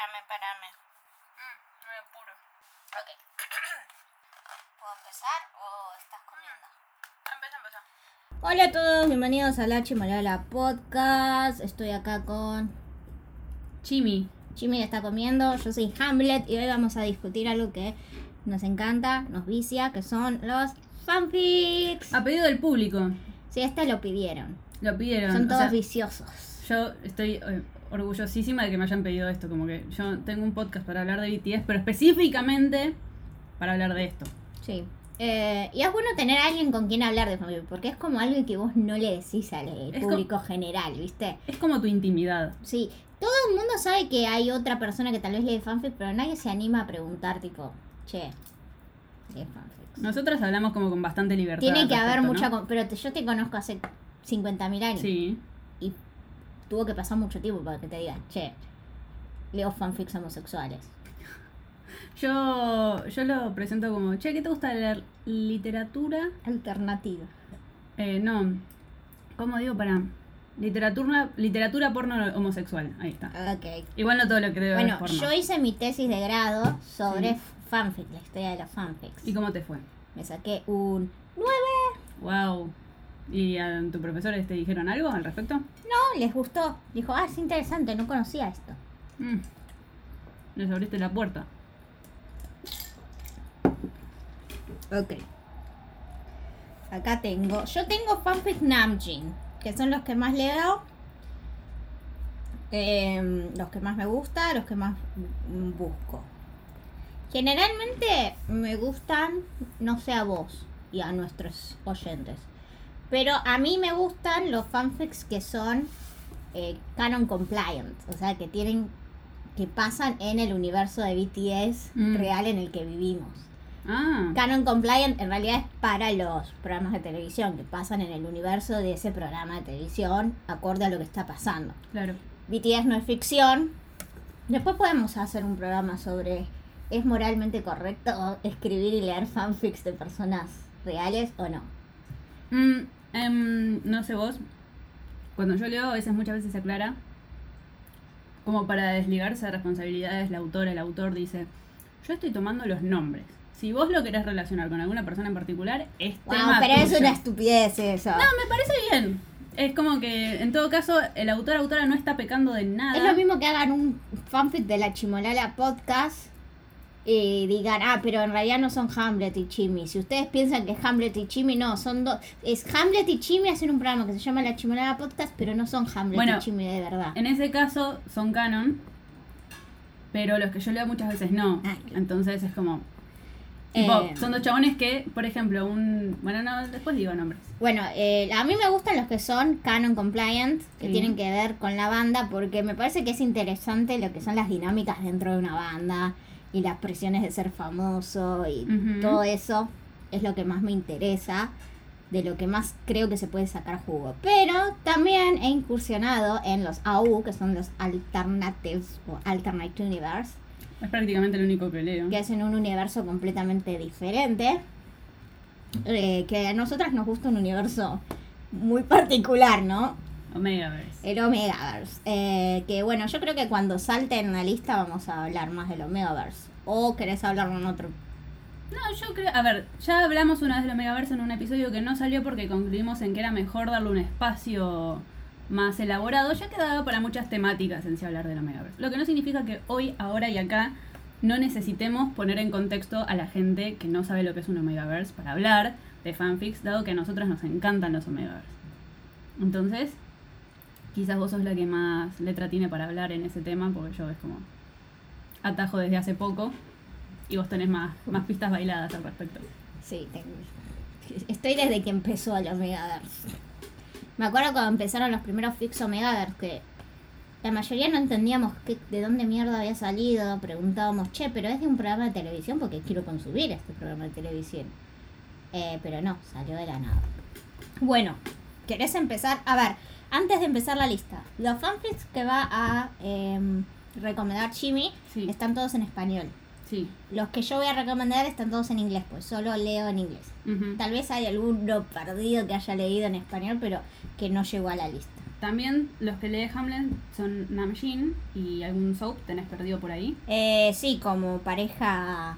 Espérame, espérame. Mm, me apuro. Ok. ¿Puedo empezar o estás comiendo? Empieza, empieza. Hola a todos, bienvenidos a la Chimolala Podcast. Estoy acá con Chimi. Jimmy que está comiendo. Yo soy Hamlet y hoy vamos a discutir algo que nos encanta, nos vicia, que son los fanfics. A pedido del público. Sí, este lo pidieron. Lo pidieron. Son o todos sea, viciosos. yo estoy eh, orgullosísima de que me hayan pedido esto. Como que yo tengo un podcast para hablar de BTS, pero específicamente para hablar de esto. Sí. Eh, y es bueno tener a alguien con quien hablar de fanfic, porque es como algo que vos no le decís al eh, Es público general, ¿viste? Es como tu intimidad. Sí, todo el mundo sabe que hay otra persona que tal vez lee fanfic, pero nadie se anima a preguntar, tipo, che, lee fanfics. Nosotras hablamos como con bastante libertad. Tiene que haber mucha... ¿no? con- Pero te- yo te conozco hace 50.000 años Sí. Tuvo que pasar mucho tiempo para que te digan, che, leo fanfics homosexuales. Yo, yo lo presento como, che, ¿qué te gusta leer? ¿Literatura? Alternativa. Eh, no. ¿Cómo digo para? Literatura, literatura porno homosexual. Ahí está. Igual no todo lo que debe Bueno, porno. yo hice mi tesis de grado sobre Sí. fanfic, la historia de los fanfics. ¿Y cómo te fue? Me saqué un 9. Wow. ¿Y a tu profesores te dijeron algo al respecto? No, les gustó. Dijo, ah, es interesante, no conocía esto. Mm. Les abriste la puerta. Ok. Acá tengo. Yo tengo fanfic Namjin, que son los que más leo. em, los que más me gusta, los que más busco. Generalmente me gustan, no sé a vos y a nuestros oyentes, pero a mí me gustan los fanfics que son eh, canon compliant, o sea, que tienen, que pasan en el universo de BTS Mm. real en el que vivimos. Ah. Canon Compliant en realidad es para los programas de televisión que pasan en el universo de ese programa de televisión acorde a lo que está pasando. Claro. BTS no es ficción. Después podemos hacer un programa sobre ¿es moralmente correcto escribir y leer fanfics de personas reales o no? Mm, em, no sé vos. Cuando yo leo, a veces muchas veces se aclara. Como para desligarse de responsabilidades, la autora, el autor dice: Yo estoy tomando los nombres. Si vos lo querés relacionar con alguna persona en particular, es Wow, tema pero es tuyo". una estupidez eso. No, me parece bien. Es como que, en todo caso, el autor autora no está pecando de nada. Es lo mismo que hagan un fanfic de la Chimolala podcast y digan, ah, pero en realidad no son Hamlet y Chimmy. Si ustedes piensan que es Hamlet y Chimmy, no, son dos. Es Hamlet y Chimmy hacen un programa que se llama La Chimolala podcast, pero no son Hamlet Bueno, y Chimmy de verdad. En ese caso son canon, pero los que yo leo muchas veces no. Ah. Entonces es como. Tipo, Eh. son dos chabones que, por ejemplo, un. Bueno, no, después digo nombres. Bueno, eh, a mí me gustan los que son canon compliant, que Sí. tienen que ver con la banda, porque me parece que es interesante lo que son las dinámicas dentro de una banda y las presiones de ser famoso y todo eso es lo que más me interesa, de lo que más creo que se puede sacar jugo. Pero también he incursionado en los AU, que son los Alternatives o Alternate Universe, Es prácticamente lo único que leo. que es en un universo completamente diferente. eh, que a nosotras nos gusta un universo muy particular, ¿no? Omegaverse. El Omegaverse. Eh, que bueno, yo creo que cuando salte en la lista vamos a hablar más del Omegaverse. ¿O querés hablar en otro? No, yo creo. A ver, ya hablamos una vez del Omegaverse en un episodio que no salió porque concluimos en que era mejor darle un espacio más elaborado. Ya quedaba para muchas temáticas en sí hablar del Omegaverse. Lo que no significa que hoy, ahora y acá no necesitemos poner en contexto a la gente que no sabe lo que es un Omegaverse para hablar de fanfics, dado que a nosotras nos encantan los Omegaverse. Entonces, quizás vos sos la que más letra tiene para hablar en ese tema, porque yo es como atajo desde hace poco y vos tenés más, más pistas bailadas al respecto. Sí, tengo- estoy desde que empezó el Omegaverse. Me acuerdo cuando empezaron los primeros fix Omegaverse que la mayoría no entendíamos de dónde mierda había salido. Preguntábamos, che, pero es de un programa de televisión porque quiero consumir este programa de televisión. Eh, pero no, salió de la nada. Bueno, ¿querés empezar? A ver, antes de empezar la lista, los fanfics que va a em, recomendar Jimmy Sí. están todos en español. Sí. Los que yo voy a recomendar están todos en inglés, pues solo leo en inglés. Tal vez hay alguno perdido que haya leído en español, pero que no llegó a la lista. También los que lee Hamlet son Namjin y algún soap tenés perdido por ahí. Eh, sí, como pareja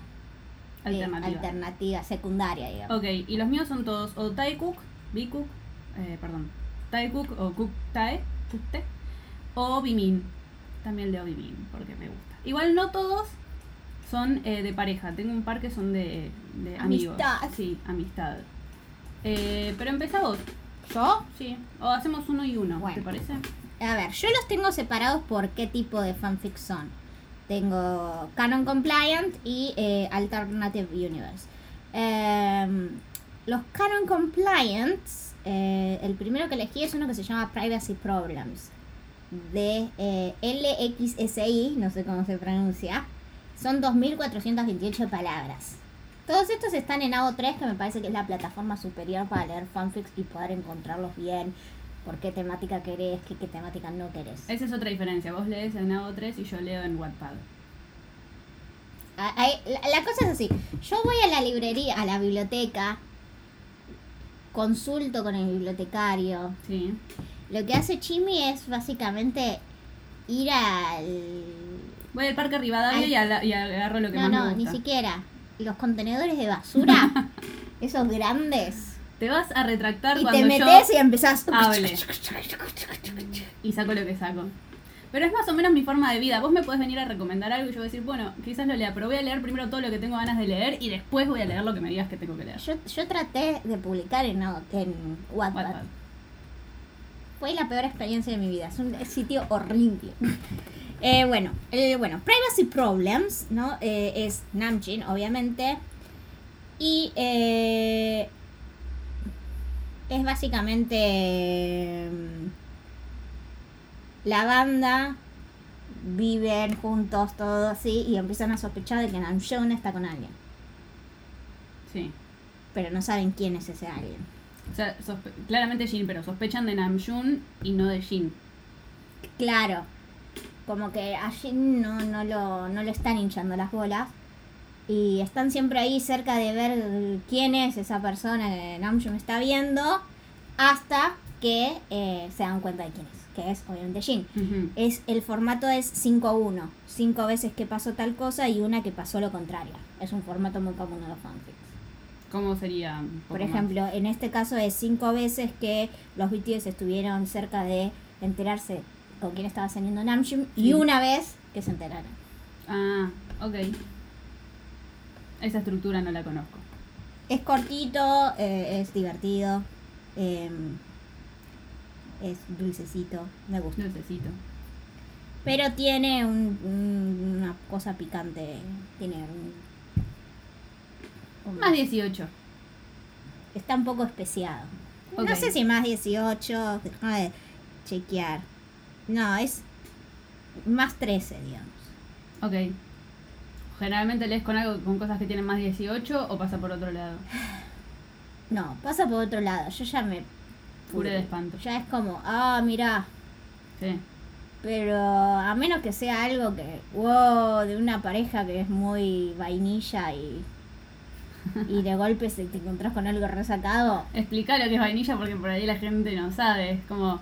eh, Alternativa. secundaria, digamos. Ok, y los míos son todos o Taekook, Bikook, eh, perdón, Taekook o Cook Tae, Cook Tae, o Bimin. También leo Bimin porque me gusta. Igual no todos son eh, de pareja, tengo un par que son de, de amigos. Amistad. Sí, amistad. Eh, pero empezá vos, ¿Yo? sí, o hacemos uno y uno, Bueno. ¿te parece? A ver, yo los tengo separados por qué tipo de fanfic son. Tengo Canon Compliant y eh, Alternative Universe. Em, los Canon Compliant, eh, el primero que elegí es uno que se llama Privacy Problems. De eh, LXSI, no sé cómo se pronuncia. Son 2428 palabras. Todos estos están en AO3, que me parece que es la plataforma superior para leer fanfics y poder encontrarlos bien. Por qué temática querés, qué, qué temática no querés. Esa es otra diferencia, vos lees en AO3 y yo leo en Wattpad. Ah, la cosa es así. Yo voy a la librería, a la biblioteca, consulto con el bibliotecario. Sí. Lo que hace Chimi es básicamente ir al... Voy al parque Rivadavia Ay. y, agarro lo que No, más no, me ni gusta. siquiera. Los contenedores de basura, esos grandes. Te vas a retractar Y cuando te yo metes y empezás... hable. y saco lo que saco. Pero es más o menos mi forma de vida. Vos me podés venir a recomendar algo y yo voy a decir, bueno, quizás lo lea, pero voy a leer primero todo lo que tengo ganas de leer y después voy a leer lo que me digas que tengo que leer. Yo, yo traté de publicar en, en Wattpad. Wattpad. Fue la peor experiencia de mi vida. Es un sitio horrible. Eh, bueno, eh, bueno, Privacy Problems, ¿no? Eh, es Namjin, obviamente. Y eh, es básicamente mm, la banda viven juntos, todo así, y empiezan a sospechar de que Namjoon está con alguien. Sí. Pero no saben quién es ese alguien. O sea, claramente Jin, pero sospechan de Namjoon y no de Jin. Claro, como que a Jin no, no, lo, no le están hinchando las bolas. Y están siempre ahí cerca de ver quién es esa persona que Namjoon está viendo. Hasta que eh, se dan cuenta de quién es. Que es obviamente Jin. Es, el formato es 5-1. Cinco veces que pasó tal cosa y una que pasó lo contrario. Es un formato muy común en los fanfics. ¿Cómo sería? Por más? ejemplo, en este caso es cinco veces que los BTS estuvieron cerca de enterarse con quién estaba saliendo Namjoon y una vez que se enteraron. Ah, ok. Esa estructura no la conozco. Es cortito, eh, es divertido, eh, es dulcecito, me gusta. Necesito. Pero tiene un- un- una cosa picante, tiene un... Más 18. Está un poco especiado. No sé si más 18, déjame chequear. No, es más 13, digamos. Ok. Generalmente lees con algo con cosas que tienen más 18 o pasa por otro lado. No, pasa por otro lado. Yo ya me. Puré de espanto. Ya es como, ah, mira. Sí. Pero a menos que sea algo que, wow, de una pareja que es muy vainilla y. Y de golpe se te encontrás con algo resacado. Explica lo que es vainilla porque por ahí la gente no sabe. Es como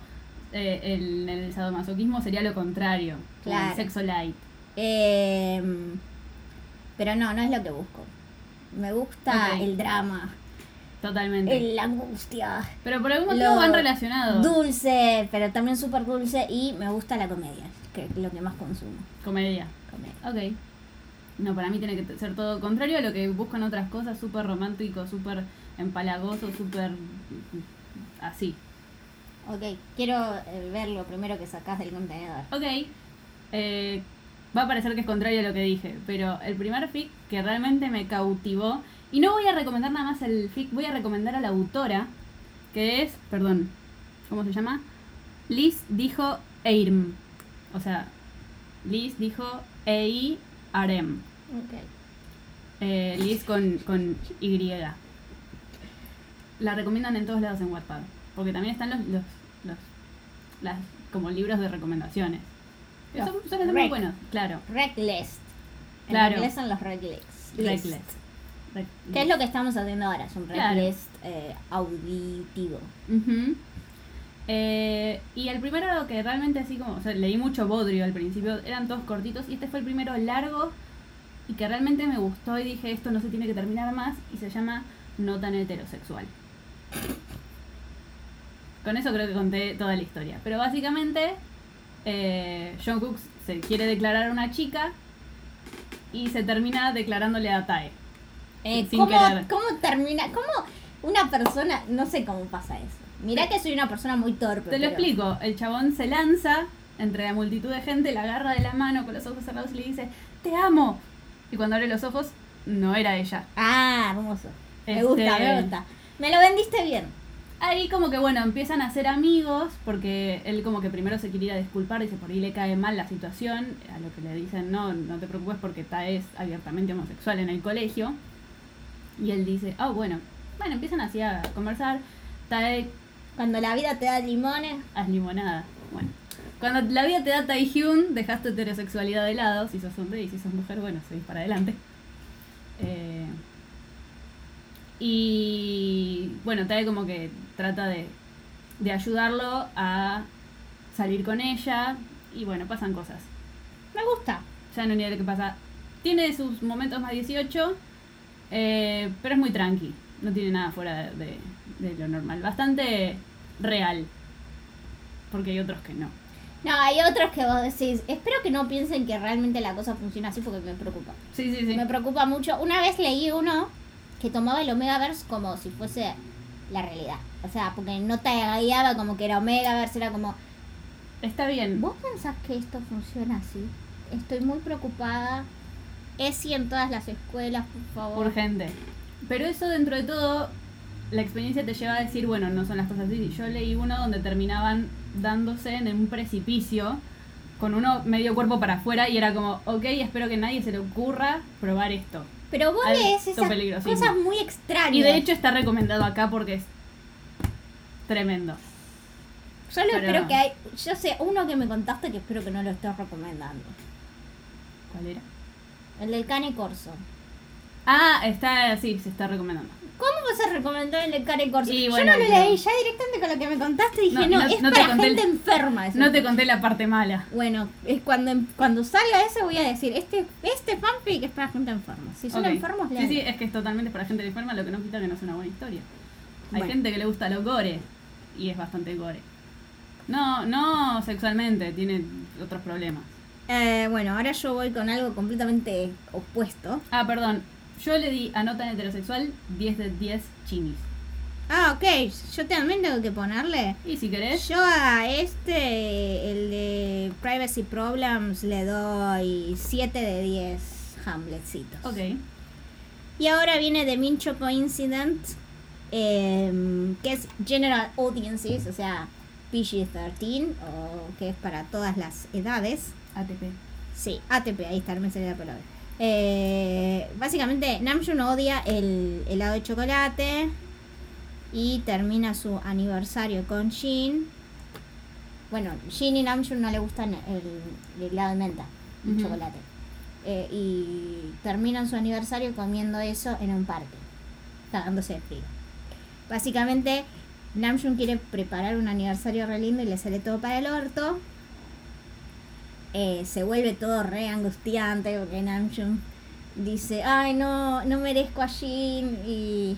eh, el, el sadomasoquismo sería lo contrario. Claro. El sexo light. Em, pero no, no es lo que busco. Me gusta el drama, Totalmente. el- la angustia, Pero por algún motivo van relacionados. dulce, pero también súper dulce y me gusta la comedia, que es lo que más consumo. Comedia. Comedia. Ok. No, para mí tiene que ser todo contrario a lo que buscan otras cosas, súper romántico, súper empalagoso, súper así. Ok, quiero eh, ver lo primero que sacás del contenedor. Ok. Eh, va a parecer que es contrario a lo que dije, pero el primer fic que realmente me cautivó, y no voy a recomendar nada más el fic, voy a recomendar a la autora, que es, perdón, ¿cómo se llama? Liz dijo Eirm. O sea, Liz dijo E-I-R-M. Ok. Eh, Liz con, con Y. La recomiendan en todos lados en Wattpad. Porque también están los, los, los las, como libros de recomendaciones. Los son, ser muy buenos, claro. Recklist. En Claro. inglés son los. Reckless. ¿Qué es lo que estamos haciendo ahora? Es un Claro. recklist eh, auditivo. Eh, y el primero que realmente así como, o sea, leí mucho Bodrio al principio, eran todos cortitos y este fue el primero largo y que realmente me gustó y dije esto no se tiene que terminar más y se llama No tan heterosexual. Con eso creo que conté toda la historia. Pero básicamente eh, John Cook se quiere declarar a una chica y se termina declarándole a Tae. Eh, Sin ¿cómo, querer. ¿Cómo termina? ¿Cómo una persona.? No sé cómo pasa eso. Mirá que soy una persona muy torpe. Te lo pero- explico. El chabón se lanza entre la multitud de gente, la agarra de la mano con los ojos cerrados y le dice, te amo. Y cuando abre los ojos, no era ella. Ah, hermoso. Me Este- gusta, me gusta. Me lo vendiste bien. Ahí como que bueno, empiezan a ser amigos porque él como que primero se quiere ir a disculpar, dice por ahí le cae mal la situación, a lo que le dicen no, no te preocupes porque Tae es abiertamente homosexual en el colegio. Y él dice, ah bueno, bueno, empiezan así a conversar, Tae Cuando la vida te da limones. haz limonada. Bueno, cuando la vida te da Taehyun, dejas tu heterosexualidad de lado. Si sos hombre y si sos mujer, bueno, seguís para adelante. Eh, y bueno, Tae como que trata de, de ayudarlo a salir con ella. Y bueno, pasan cosas. Me gusta. Ya no ni idea de qué pasa. Tiene sus momentos más 18, eh, pero es muy tranqui. No tiene nada fuera de, de- de lo normal. Bastante real. Porque hay otros que no. No, hay otros que vos decís. Espero que no piensen que realmente la cosa funciona así porque me preocupa. Sí, sí, sí. Me preocupa mucho. Una vez leí uno que tomaba el Omegaverse como si fuese la realidad. O sea, porque no te guiaba como que era Omegaverse, era como. Está bien. ¿Vos pensás que esto funciona así? Estoy muy preocupada. Es si en todas las escuelas, por favor. Urgente. Pero eso dentro de todo, la experiencia te lleva a decir, bueno, no son las cosas así. Yo leí uno donde terminaban dándose en un precipicio con uno medio cuerpo para afuera y era como, ok, espero que nadie se le ocurra probar esto. Pero vos lees esas cosas muy extrañas. Y de hecho está recomendado acá porque es tremendo. Solo pero- espero que hay. Yo sé, uno que me contaste que espero que no lo estés recomendando. ¿Cuál era? El del Cane Corso. Ah, está, sí, se está recomendando. ¿Cómo vas a recomendar el del Cane Corso? Y Yo bueno, no lo leí, ya directamente con lo que me contaste dije, No, no, no- es no para gente el- enferma. eso. No te conté la parte mala. Bueno, es cuando, cuando salga ese voy a decir, este, este fanfic es para gente enferma. Si son Ok. enfermos, Sí, lean. sí, es que es totalmente para gente enferma, lo que no quita que no es una buena historia. Hay Bueno. gente que le gusta lo gore y es bastante gore. No, no sexualmente, tiene otros problemas. Eh, bueno, ahora yo voy con algo completamente opuesto. Ah, perdón. Yo le di a nota en heterosexual 10 de 10 chinis. Ah, ok. Yo también tengo que ponerle. Y si querés, Yo a este, el de Privacy Problems, le doy 7 de 10 Hamletcitos. ok. Y ahora viene The Mincho Coincident, em, que es General Audiences, o sea, PG-13, o que es para todas las edades. ATP. Sí, ATP, ahí está, no me salía la palabra. Eh, básicamente, Namjoon odia el helado de chocolate y termina su aniversario con Jin. Bueno, Jin y Namjoon no le gustan el, el helado de menta, el Ujú. chocolate. Eh, y terminan su aniversario comiendo eso en un parque, cagándose de frío. Básicamente, Namjoon quiere preparar un aniversario re lindo y le sale todo para el orto eh, se vuelve todo re angustiante porque Namjoon dice, ay no, no merezco a Jin y,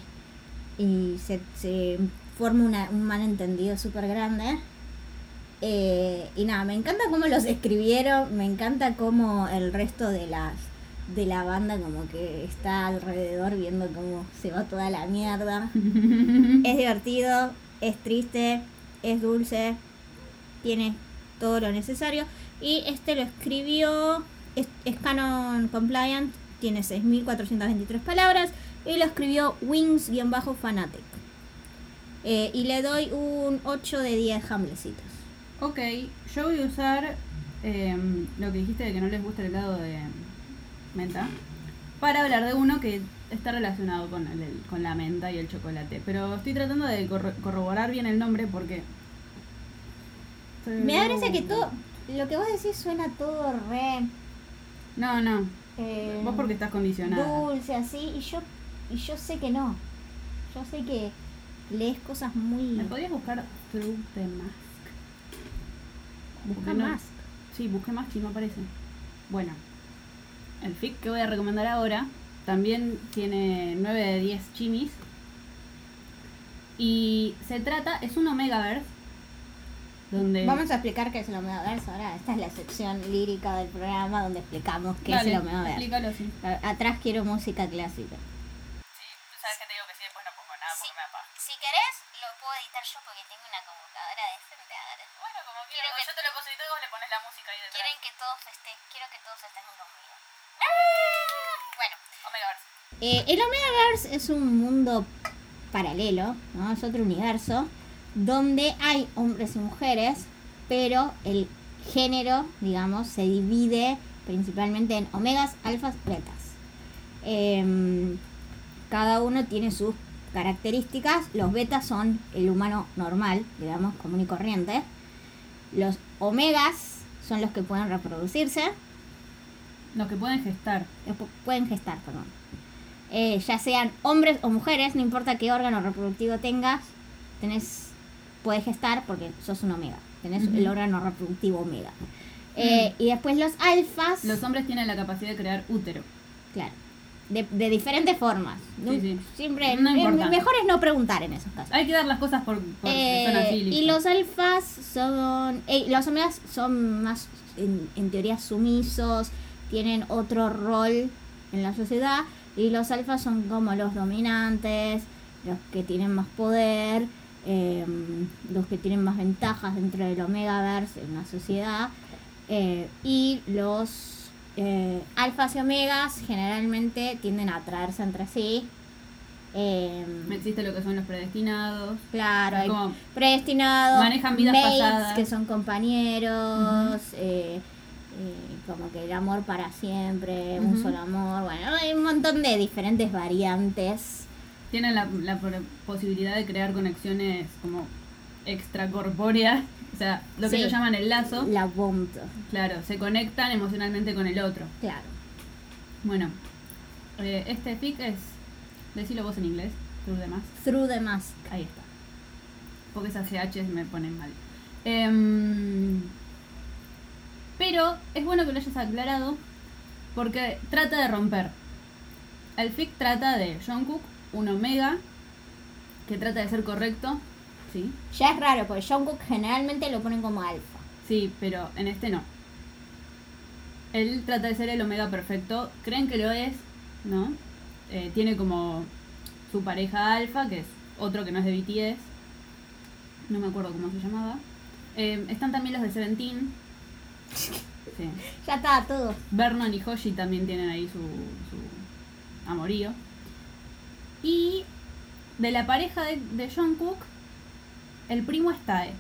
y se, se forma una- un malentendido súper grande. Eh, y nada, me encanta cómo los escribieron, me encanta cómo el resto de las de la banda como que está alrededor viendo cómo se va toda la mierda. es divertido, es triste, es dulce, tiene todo lo necesario. Y este lo escribió, es, es canon compliant, tiene 6.423 palabras. Y lo escribió Wings-Fanatic. Eh, y le doy un 8 de 10 hamlecitos. Ok, yo voy a usar em, lo que dijiste de que no les gusta el helado de menta para hablar de uno que está relacionado con, el- con la menta y el chocolate. Pero estoy tratando de corro- corroborar bien el nombre porque... Me da gracia que todo, lo que vos decís suena todo re... No, no. eh, Vos porque estás condicionada. dulce así y yo y yo sé que no yo sé que, lees cosas muy... ¿Me podrías buscar Through the Mask? Busca no- más. Sí, busqué Mask y no aparece. Bueno, el fic que voy a recomendar ahora también tiene 9 de 10 chimis. Y se trata, es un Omegaverse. Donde. Vamos a explicar qué es el Omegaverse ahora. Esta es la sección lírica del programa donde explicamos qué Dale, es el Omegaverse. explícalo, sí. Atrás quiero música clásica. Sí, tú sabes que te digo que sí, después no pongo nada Sí. porque me apaga. Si querés, lo puedo editar yo porque tengo una computadora decente ahora. Bueno, como Quiero que- yo te lo posibilito y vos le pones la música ahí detrás. Quieren que todos feste quiero que todos festejen conmigo. Bueno, Omegaverse. Eh, el Omegaverse es un mundo paralelo, ¿no? Es otro universo donde hay hombres y mujeres, pero el género, digamos, se divide principalmente en omegas, alfas, betas. Em, cada uno tiene sus características. Los betas son el humano normal, digamos, común y corriente. Los omegas son los que pueden reproducirse. Los que pueden gestar. Los pueden gestar, perdón. Eh, ya sean hombres o mujeres, no importa qué órgano reproductivo tengas, tenés, puedes gestar porque sos un omega. Tenés el órgano reproductivo omega. Eh, Y después los alfas, Los hombres tienen la capacidad de crear útero. claro, de, de diferentes formas. Sí, sí. Siempre, No eh, mejor es no preguntar en esos casos. Hay que dar las cosas por, porque Eh, son así. y los alfas son. eh, los omegas son más, en, en teoría, sumisos, tienen otro rol en la sociedad. Y los alfas son como los dominantes, los que tienen más poder, eh, los que tienen más ventajas dentro del Omegaverse en la sociedad. eh, y los eh, alfas y omegas generalmente tienden a atraerse entre sí. eh, Existe lo que son los predestinados. Claro, hay predestinados, manejan vidas mates, pasadas. que son compañeros, eh, eh, como que el amor para siempre, un solo amor, bueno, hay un montón de diferentes variantes. Tienen la, la posibilidad de crear conexiones como extracorpóreas. O sea, lo que Sí. ellos llaman el lazo. La bond, Claro, se conectan emocionalmente con el otro. claro. Bueno, eh, este fic es. Decilo vos en inglés, tú demás. Through the mask. Ahí está. Porque esas GH me ponen mal. Em, pero es bueno que lo hayas aclarado porque trata de romper. El fic trata de Jungkook, un omega, que trata de ser correcto. Sí, Ya es raro, porque Jungkook generalmente lo ponen como alfa. sí, pero en este no. Él trata de ser el omega perfecto. Creen que lo es, ¿no? Eh, tiene como su pareja alfa, que es otro que no es de BTS. No me acuerdo cómo se llamaba. Eh, están también los de Seventeen. Sí. Ya está todo. Vernon y Hoshi también tienen ahí su, su amorío. Y de la pareja de, de Jungkook, el primo es Tae,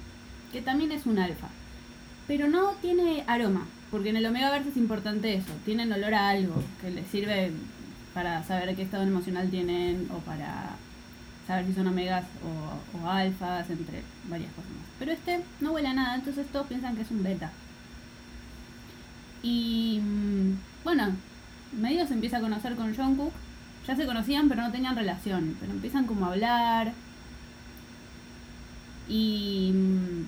que también es un alfa. Pero no tiene aroma, porque en el Omegaverse es importante eso. Tienen olor a algo que les sirve para saber qué estado emocional tienen o para saber si son omegas o, o alfas, entre varias cosas más. Pero este no huele a nada, entonces todos piensan que es un beta. Y mm, bueno, medio se empieza a conocer con Jungkook. Ya se conocían, pero no tenían relación. Pero empiezan como a hablar. Y mm,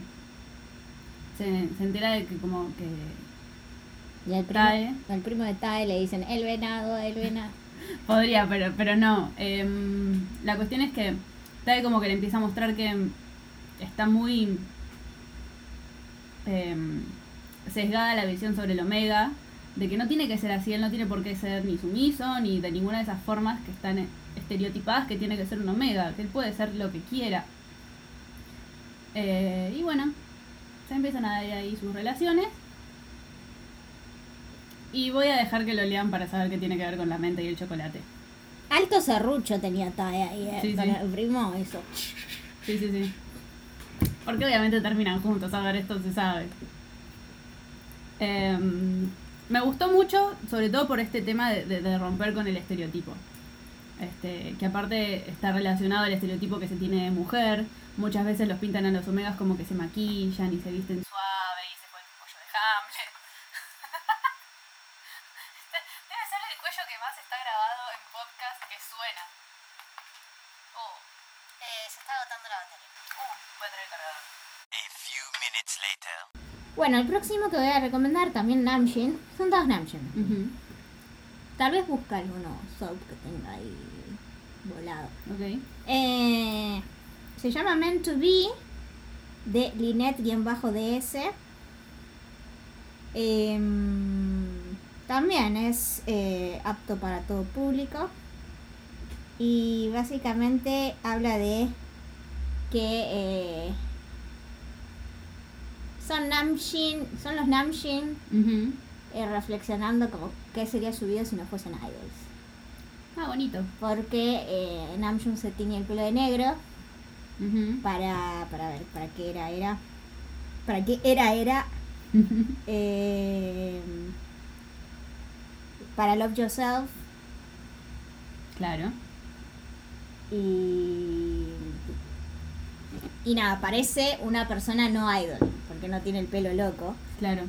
se, se entera de que como que Y al primo, Tae. al primo de Tae le dicen el venado, el venado. podría, pero, pero no. Em, la cuestión es que Tae como que le empieza a mostrar que está muy em, sesgada la visión sobre el omega, de que no tiene que ser así, él no tiene por qué ser ni sumiso, ni de ninguna de esas formas que están estereotipadas que tiene que ser un omega, que él puede ser lo que quiera. Eh, y bueno, se empiezan a dar ahí sus relaciones. Y voy a dejar que lo lean para saber qué tiene que ver con la mente y el chocolate. Alto serrucho tenía Tae ahí, eh, Sí, con sí. el primo, eso. Sí, sí, sí. Porque obviamente terminan juntos, a ver, esto se sabe. Em, me gustó mucho, sobre todo por este tema de, de- de romper con el estereotipo. Este, que aparte está relacionado al estereotipo que se tiene de mujer. Muchas veces los pintan a los omegas como que se maquillan y se visten suave y se ponen el cuello de Hamlet. Debe ser el cuello que más está grabado en podcast que suena. Oh. Eh, se está agotando la batería. Uh, voy a traer cargador. A few minutes later. Bueno, el próximo que voy a recomendar, también Namjin, son todos Namjin. Tal vez busca alguno soap que tenga ahí volado. Ok. Eh, se llama Meant to Be de Linet-DS. Em, también es eh, apto para todo público. Y básicamente habla de que eh, son Namjin, son los Namjin eh, reflexionando como qué sería su vida si no fuesen idols. Ah, bonito. Porque eh, Namjoon se tiñe el pelo de negro para, para ver, para qué era, era. Para qué era, era. eh, para Love Yourself claro. y. Y nada, parece una persona no idol, porque no tiene el pelo loco. Claro.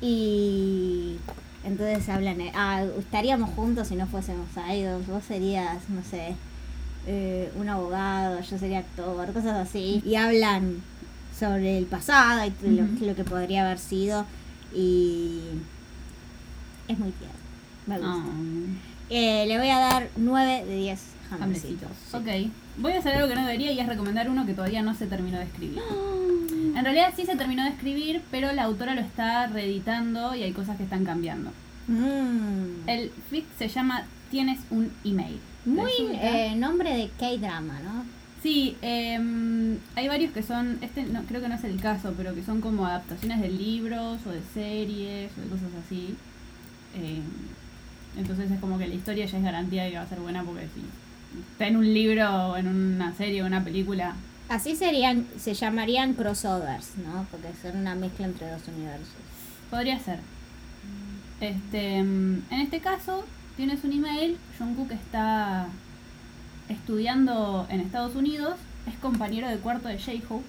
Y entonces hablan, de, ah, estaríamos juntos si no fuésemos idols, vos serías, no sé, eh, un abogado, yo sería actor, cosas así. Y hablan sobre el pasado y t- lo, Ujú. lo que podría haber sido y es muy tierno, me gusta. Ah, Eh, le voy a dar 9 de 10 hambrecitos. hambrecitos. sí. Ok. Voy a hacer algo que no debería y es recomendar uno que todavía no se terminó de escribir. En realidad sí se terminó de escribir, pero la autora lo está reeditando y hay cosas que están cambiando. Mm. El fic se llama Tienes un email. Muy eh, nombre de K-drama, ¿no? Sí, em, hay varios que son, este no, creo que no es el caso, pero que son como adaptaciones de libros o de series o de cosas así. Em, entonces es como que la historia ya es garantía de que va a ser buena porque si está en un libro o en una serie o una película, Así serían, se llamarían crossovers, ¿no? Porque son una mezcla entre dos universos. podría ser. Este, em, en este caso, tienes un email, Jungkook está estudiando en Estados Unidos, es compañero de cuarto de J-Hope.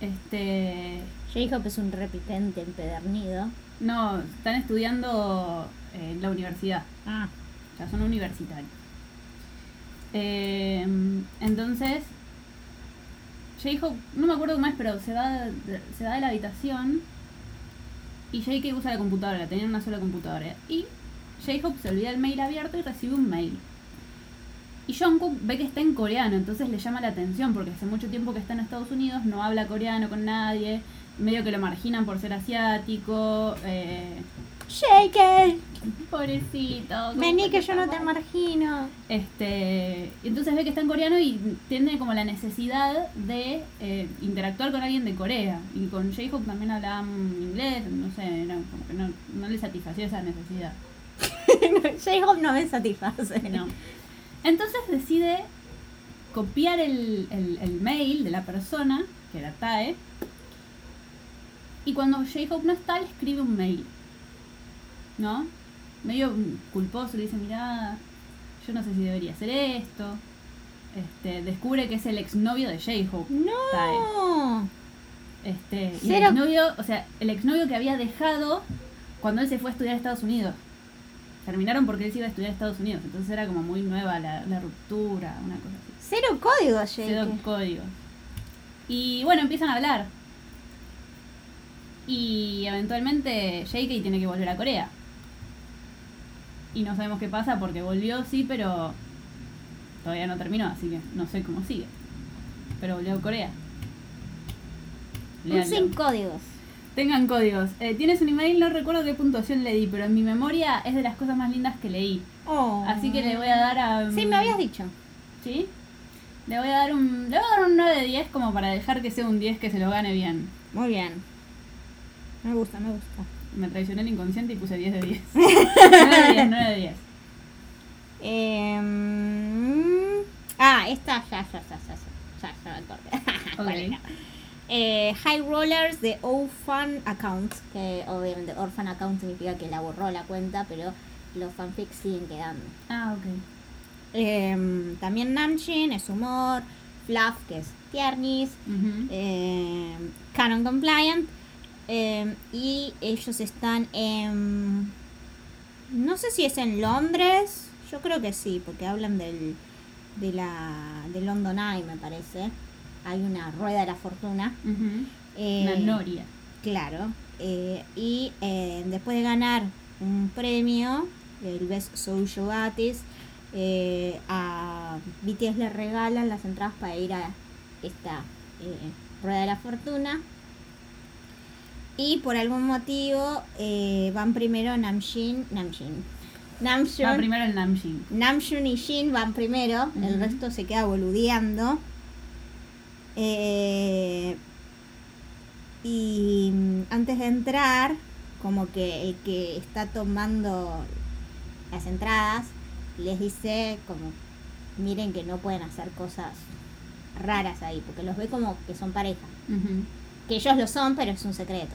Este, J-Hope es un repitente empedernido. No, están estudiando en la universidad. Ah. Ya son universitarios. Eh, entonces, J-Hope, no me acuerdo más, pero se va, de- se va de la habitación y JK usa la computadora, tenía una sola computadora. Y J-Hope se olvida el mail abierto y recibe un mail. Y Jungkook ve que está en coreano, entonces le llama la atención porque hace mucho tiempo que está en Estados Unidos, no habla coreano con nadie, medio que lo marginan por ser asiático. Eh, ¡JK! pobrecito. ¿cómo Vení que yo no te margino. Este, entonces ve que está en coreano y tiene como la necesidad de eh, interactuar con alguien de Corea. Y con J-Hope también hablaban inglés, no sé, era como que no, no le satisfacía esa necesidad. J-Hope no me satisface. No. Entonces decide copiar el, el- el mail de la persona, que era Tae, y cuando J-Hope no está, le escribe un mail. ¿No? Medio culposo, le dice, mirá, yo no sé si debería hacer esto. Este, descubre que es el exnovio de J-Hope. No. Este, y el exnovio, o sea, el exnovio que había dejado cuando él se fue a estudiar a Estados Unidos. Terminaron porque él se iba a estudiar a Estados Unidos, entonces era como muy nueva la, la ruptura, una cosa así. Cero código, Cero JK. códigos. Y bueno, empiezan a hablar. Y eventualmente JK tiene que volver a Corea. Y no sabemos qué pasa porque volvió, sí, pero todavía no terminó, así que no sé cómo sigue. Pero volvió a Corea. Sin códigos. Tengan códigos. Eh, Tienes un email, no recuerdo qué puntuación le di, pero en mi memoria es de las cosas más lindas que leí. Oh. Así que le voy a dar a... Sí, me habías dicho. ¿Sí? Le voy a dar un, le voy a dar un 9 de 10 como para dejar que sea un 10 que se lo gane bien. Muy bien. Me gusta, me gusta. Me traicioné el inconsciente y puse 10 de 10. 9 de 10, 9 de 10. Eh, ah, esta ya, ya, ya, ya, ya, ya, ya me acordé. ¿Cuál Ok. era? Eh, High Rollers de Orphan Account, que obviamente Orphan Account significa que la borró la cuenta, pero los fanfics siguen quedando. Ah, ok. Eh, también Namjin es humor, Fluff que es tiernis, Ujú. eh, Canon Compliant eh, y ellos están en no sé si es en Londres yo creo que sí porque hablan del de la de London Eye, me parece. Hay una rueda de la fortuna. Ujú. Eh, Una noria. Claro. eh, y eh, después de ganar un premio, el Best Social Artist, eh, a BTS le regalan las entradas para ir a esta Rueda de la Fortuna. Y por algún motivo eh, van primero Namjoon, Namjoon, Va primero el Namjin. Namjoon y Jin van primero, el resto se queda boludeando. Eh, y mm, antes de entrar, como que el que está tomando las entradas les dice como miren que no pueden hacer cosas raras ahí, porque los ve como que son pareja. Ujú. Que ellos lo son, pero es un secreto.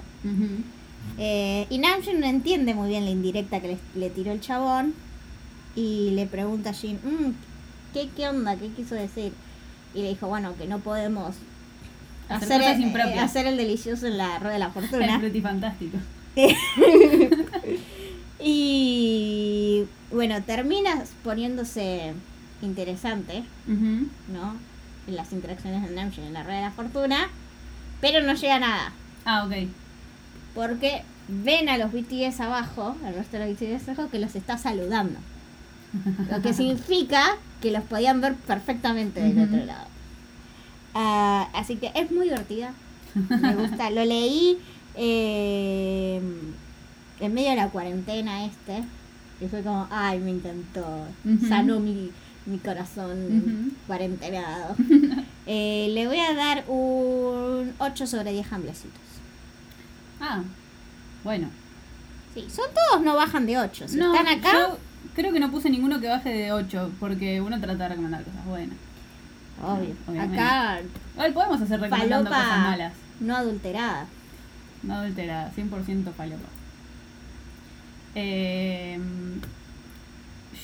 Eh, y Namjoon no entiende muy bien la indirecta que le, le tiró el chabón y le pregunta a Jin, "Mm, ¿qué, ¿qué onda? ¿Qué quiso decir? Y le dijo, bueno, que no podemos Hacer el, eh, hacer el delicioso en la rueda de la El fortuna. frutifantástico. y bueno, terminas poniéndose interesante, Ujú. ¿no? En las interacciones de Namjoon en la rueda de la fortuna, pero no llega a nada. Ah, ok. Porque ven a los BTS abajo, al resto de los BTS abajo, que los está saludando. Lo que significa que los podían ver perfectamente del otro lado. Ah, así que es muy divertida. Me gusta. Lo leí eh, en medio de la cuarentena este. Y fue como, ay, me encantó. Ujú. Sanó mi, mi corazón Ujú. cuarentenado. Eh, le voy a dar un 8 sobre 10 hamblecitos. Ah, bueno. Sí, son todos no bajan de 8. Si no, están acá, yo creo que no puse ninguno que baje de 8, porque uno trata de recomendar cosas buenas. obvio. obviamente. Acá, Igual podemos hacer recomendando cosas falopa malas. no adulterada. No adulterada, 100% falopa. Eh,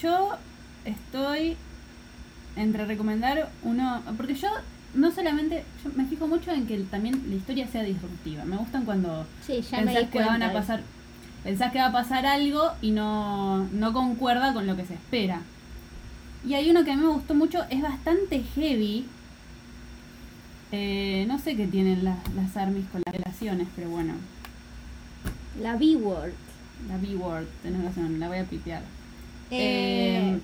yo estoy entre recomendar uno, porque yo no solamente, yo me fijo mucho en que también la historia sea disruptiva. Me gustan cuando Sí, ya pensás que van a pasar, pensás que va a pasar algo y no, no concuerda con lo que se espera. Y hay uno que a mí me gustó mucho, es bastante heavy. Eh, no sé qué tienen las, las armies con las relaciones, pero bueno. La B-word. la B-word, tenés razón, la voy a pipear. Eh, Eh,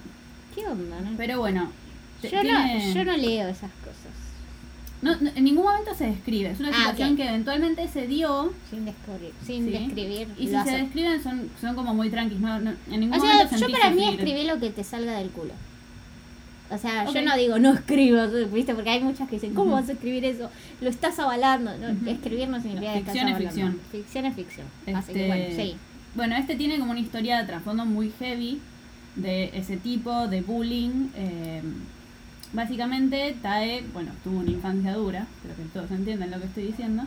¿Qué onda? No? Pero bueno, yo, tiene- no, yo no leo esas cosas. No- no- en ningún momento se describe, es una Ah, situación ok. que eventualmente se dio Sin descubrir. Sin Sí. describir. y si lo se hace. describen son, son como muy tranquis, no, no- en ningún O sea, momento yo sentís para mí escribí lo que te salga del culo. O sea, Ok. yo no digo no escribo, ¿viste? Porque hay muchas que dicen, ¿cómo Ujú. vas a escribir eso? Lo estás avalando. No, Ujú. Escribir no significa que estás Ficción es avalando. ficción. Ficción es ficción. Así que Este, bueno, sí. Bueno, este tiene como una historia de trasfondo muy heavy de ese tipo de bullying. eh, básicamente, Tae, bueno, tuvo una infancia dura, creo que todos entienden lo que estoy diciendo.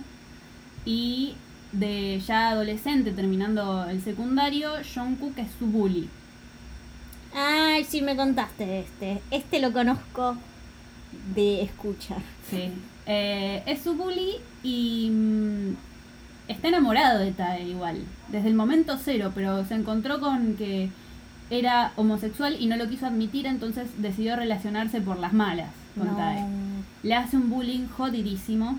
Y de ya adolescente, terminando el secundario, Jungkook es su bully. Ay, sí me contaste este. Este lo conozco de escucha. Sí. Eh, es su bully y mm, está enamorado de Tae igual, desde el momento cero, pero se encontró con que era homosexual y no lo quiso admitir, entonces decidió relacionarse por las malas con No. Tae. Le hace un bullying jodidísimo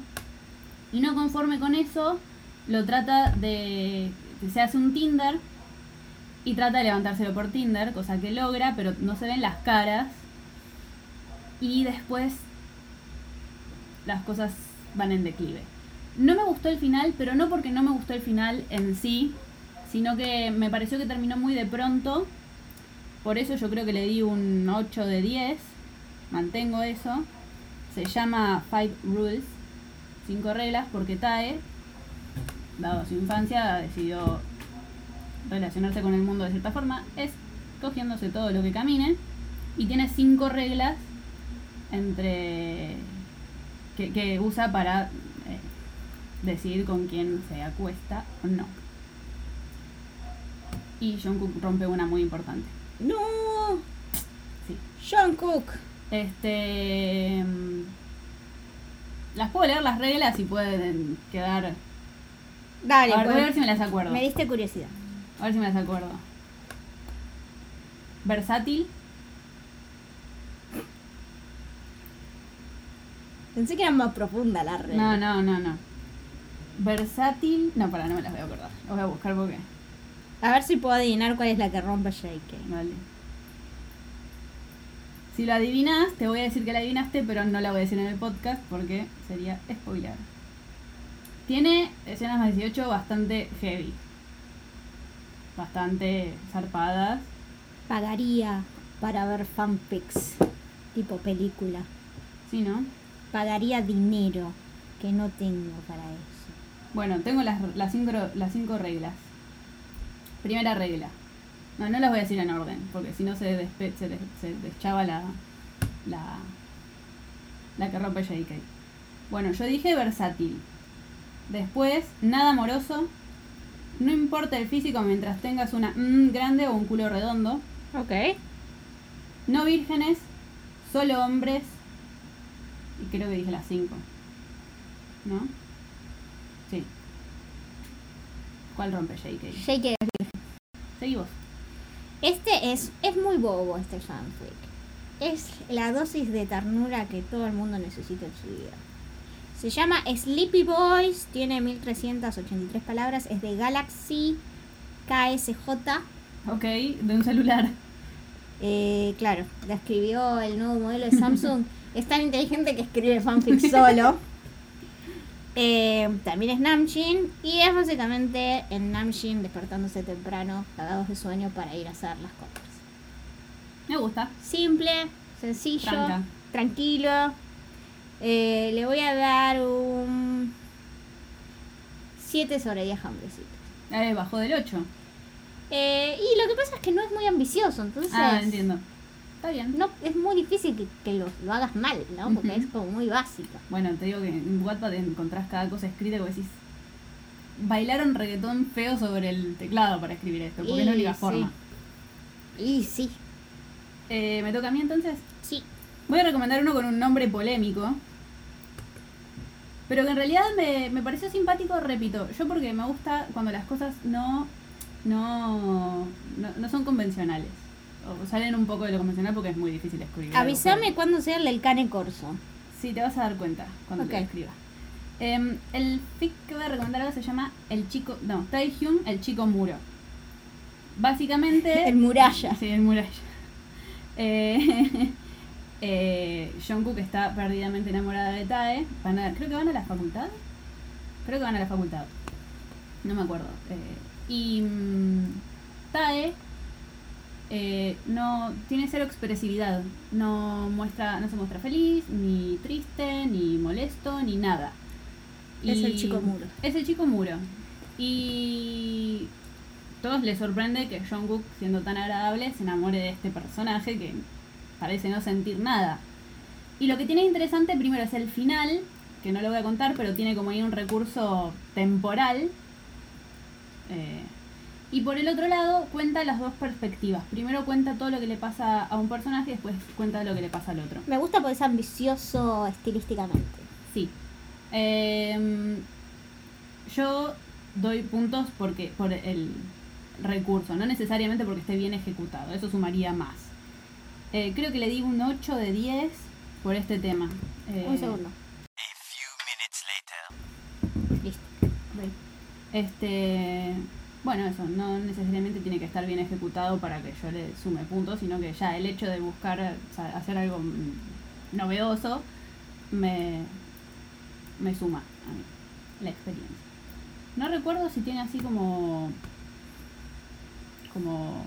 y no conforme con eso, lo trata de... se hace un Tinder y trata de levantárselo por Tinder, cosa que logra, pero no se ven las caras. Y después las cosas van en declive. No me gustó el final, pero no porque no me gustó el final en sí, sino que me pareció que terminó muy de pronto. Por eso yo creo que le di un 8 de 10. Mantengo eso. Se llama Five Rules, 5 reglas, porque Tae, dado su infancia, decidió relacionarse con el mundo de cierta forma, es cogiéndose todo lo que camine y tiene cinco reglas entre que, que usa para eh, decidir con quién se acuesta o no. Y Jungkook rompe una muy importante. No, Sí. John Cook. Este mm, las puedo leer las reglas y pueden quedar. Dale, a ver, voy a pues, ver si me las acuerdo. me diste curiosidad. A ver si me las acuerdo. Versátil. Pensé que era más profunda la red. No, no, no, no. Versátil. No, para, no me las voy a acordar. Las voy a buscar porque. A ver si puedo adivinar cuál es la que rompe JK. Vale. Si lo adivinas, te voy a decir que la adivinaste, pero no la voy a decir en el podcast porque sería spoiler. Tiene escenas más 18 bastante heavy. Bastante zarpadas. Pagaría para ver fanfics, tipo película. Sí, ¿no? Pagaría dinero que no tengo para eso. Bueno, tengo las, las, cinco, las cinco reglas. Primera regla. No, no las voy a decir en orden, porque si no se, despe- se, des- se deschaba la, la, la que rompe JK. Bueno, yo dije versátil. Después, nada amoroso. No importa el físico mientras tengas una mm grande o un culo redondo. Ok. No vírgenes, solo hombres. Y creo que dije las cinco. ¿No? Sí. ¿Cuál rompe JK? JK. Este es, es muy bobo este fanfic. Es la dosis de ternura que todo el mundo necesita en su vida. Se llama Sleepy Boys, tiene 1383 palabras, es de Galaxy KSJ. Ok, de un celular. Eh, claro, la escribió el nuevo modelo de Samsung. es tan inteligente que escribe fanfic solo. Eh, también es Namjin y es básicamente el Namjin despertándose temprano, cagados de sueño para ir a hacer las compras. Me gusta. Simple, sencillo, Tranca. tranquilo. Eh, le voy a dar un 7 sobre 10 hambrecitos. Eh, bajó del 8. Eh, y lo que pasa es que no es muy ambicioso, entonces Ah, entiendo. Está bien. no es muy difícil que, que lo, lo hagas mal, ¿no? Porque es como muy básico. Bueno, te digo que en Wattpad encontrás cada cosa escrita que decís. Bailaron reggaetón feo sobre el teclado para escribir esto, porque es la Y única sí. forma. Y sí, Eh, ¿Me toca a mí entonces? sí. Voy a recomendar uno con un nombre polémico. Pero que en realidad me, me pareció simpático, repito. Yo porque me gusta cuando las cosas no, no, no, no son convencionales. O salen un poco de lo convencional porque es muy difícil escribir. Avísame cuándo sea el del Cane Corso. Sí, te vas a dar cuenta cuando Ok. te escriba. Em, el fic que voy a recomendar ahora se llama El Chico. No, Taehyung, el Chico Muro. Básicamente. El muralla. Sí, el muralla. Eh, eh, Jungkook está perdidamente enamorada de Tae. Van a- creo que van a la facultad. Creo que van a la facultad. No me acuerdo. Eh, y mm, Tae eh, no tiene cero expresividad. No muestra, no se muestra feliz, ni triste, ni molesto, ni nada. Es el chico muro. Es el chico muro. Y todos les sorprende que Jungkook, siendo tan agradable, se enamore de este personaje que parece no sentir nada. Y lo que tiene interesante primero es el final, que no lo voy a contar, pero tiene como ahí un recurso temporal. Eh, y por el otro lado, cuenta las dos perspectivas. Primero cuenta todo lo que le pasa a un personaje y después cuenta lo que le pasa al otro. Me gusta porque es ambicioso estilísticamente. Sí. Em, yo doy puntos porque por el recurso, no necesariamente porque esté bien ejecutado. Eso sumaría más. Eh, creo que le di un 8 de 10 por este tema. Eh, Un segundo. A few minutes later. Listo. Este, bueno, eso, no necesariamente tiene que estar bien ejecutado para que yo le sume puntos, sino que ya el hecho de buscar o sea, hacer algo novedoso me, me suma a mí la experiencia. No recuerdo si tiene así como como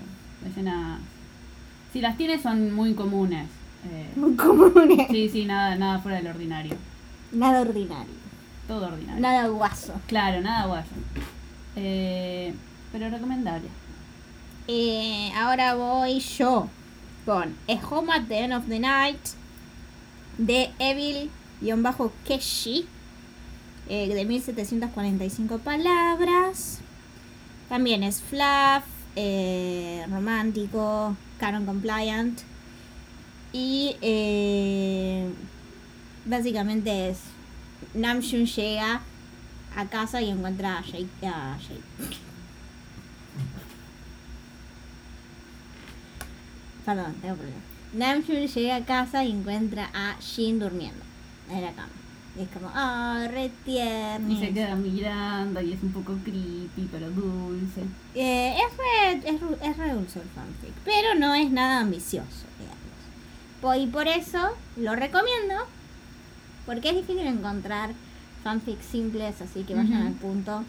escenas si las tiene son muy comunes. eh, Muy común. sí, sí, nada, nada fuera del ordinario. Nada ordinario. Todo ordinario. Nada guaso. Claro, nada guayo. Eh, pero recomendable. Ahora voy yo con A Home at the End of the Night de Evil-Keshi eh, de 1745 palabras. También es fluff, eh, romántico, canon compliant y eh, básicamente es Namjoon llega a casa y encuentra a Jake, a Jake. Perdón, tengo problema. Namjoon llega a casa y encuentra a Shin durmiendo. en la cama. Y es como, ah, re tierno. Y se queda mirando y es un poco creepy, pero dulce. Eh, es, re, es, es re dulce el fanfic, pero no es nada ambicioso, digamos. Y por eso lo recomiendo, porque es difícil encontrar fanfics simples, así que vayan Ujú. al punto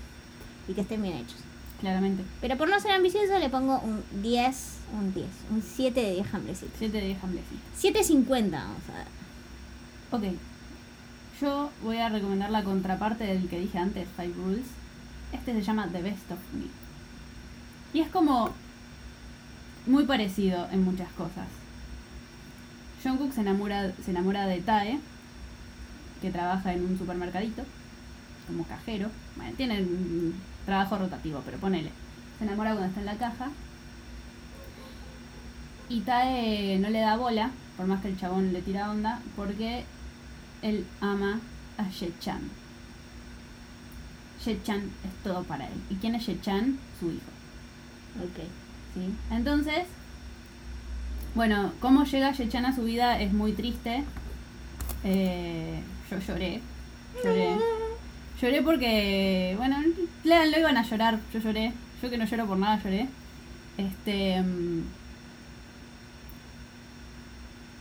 y que estén bien hechos. Claramente. Pero por no ser ambicioso le pongo un 10, un 10, un 7 de 10 hambrecitos. 7 de Hamblesy. 7.50, vamos a ver. Ok. Yo voy a recomendar la contraparte del que dije antes, Five Rules. Este se llama The Best of Me. Y es como muy parecido en muchas cosas. Jungkook se enamora, se enamora de Tae, que trabaja en un supermercadito, como cajero. Bueno, tiene un trabajo rotativo, pero ponele. Se enamora cuando está en la caja. Y Tae no le da bola, por más que el chabón le tira onda, porque él ama a Ye-chan. Ye-chan es todo para él. ¿Y quién es Ye-chan? Su hijo. Ok. ¿sí? Entonces, bueno, cómo llega Ye-chan a su vida es muy triste. Eh, yo lloré. Lloré. Lloré porque, bueno, léanlo, iban a llorar. Yo lloré. Yo que no lloro por nada lloré. Este. mm,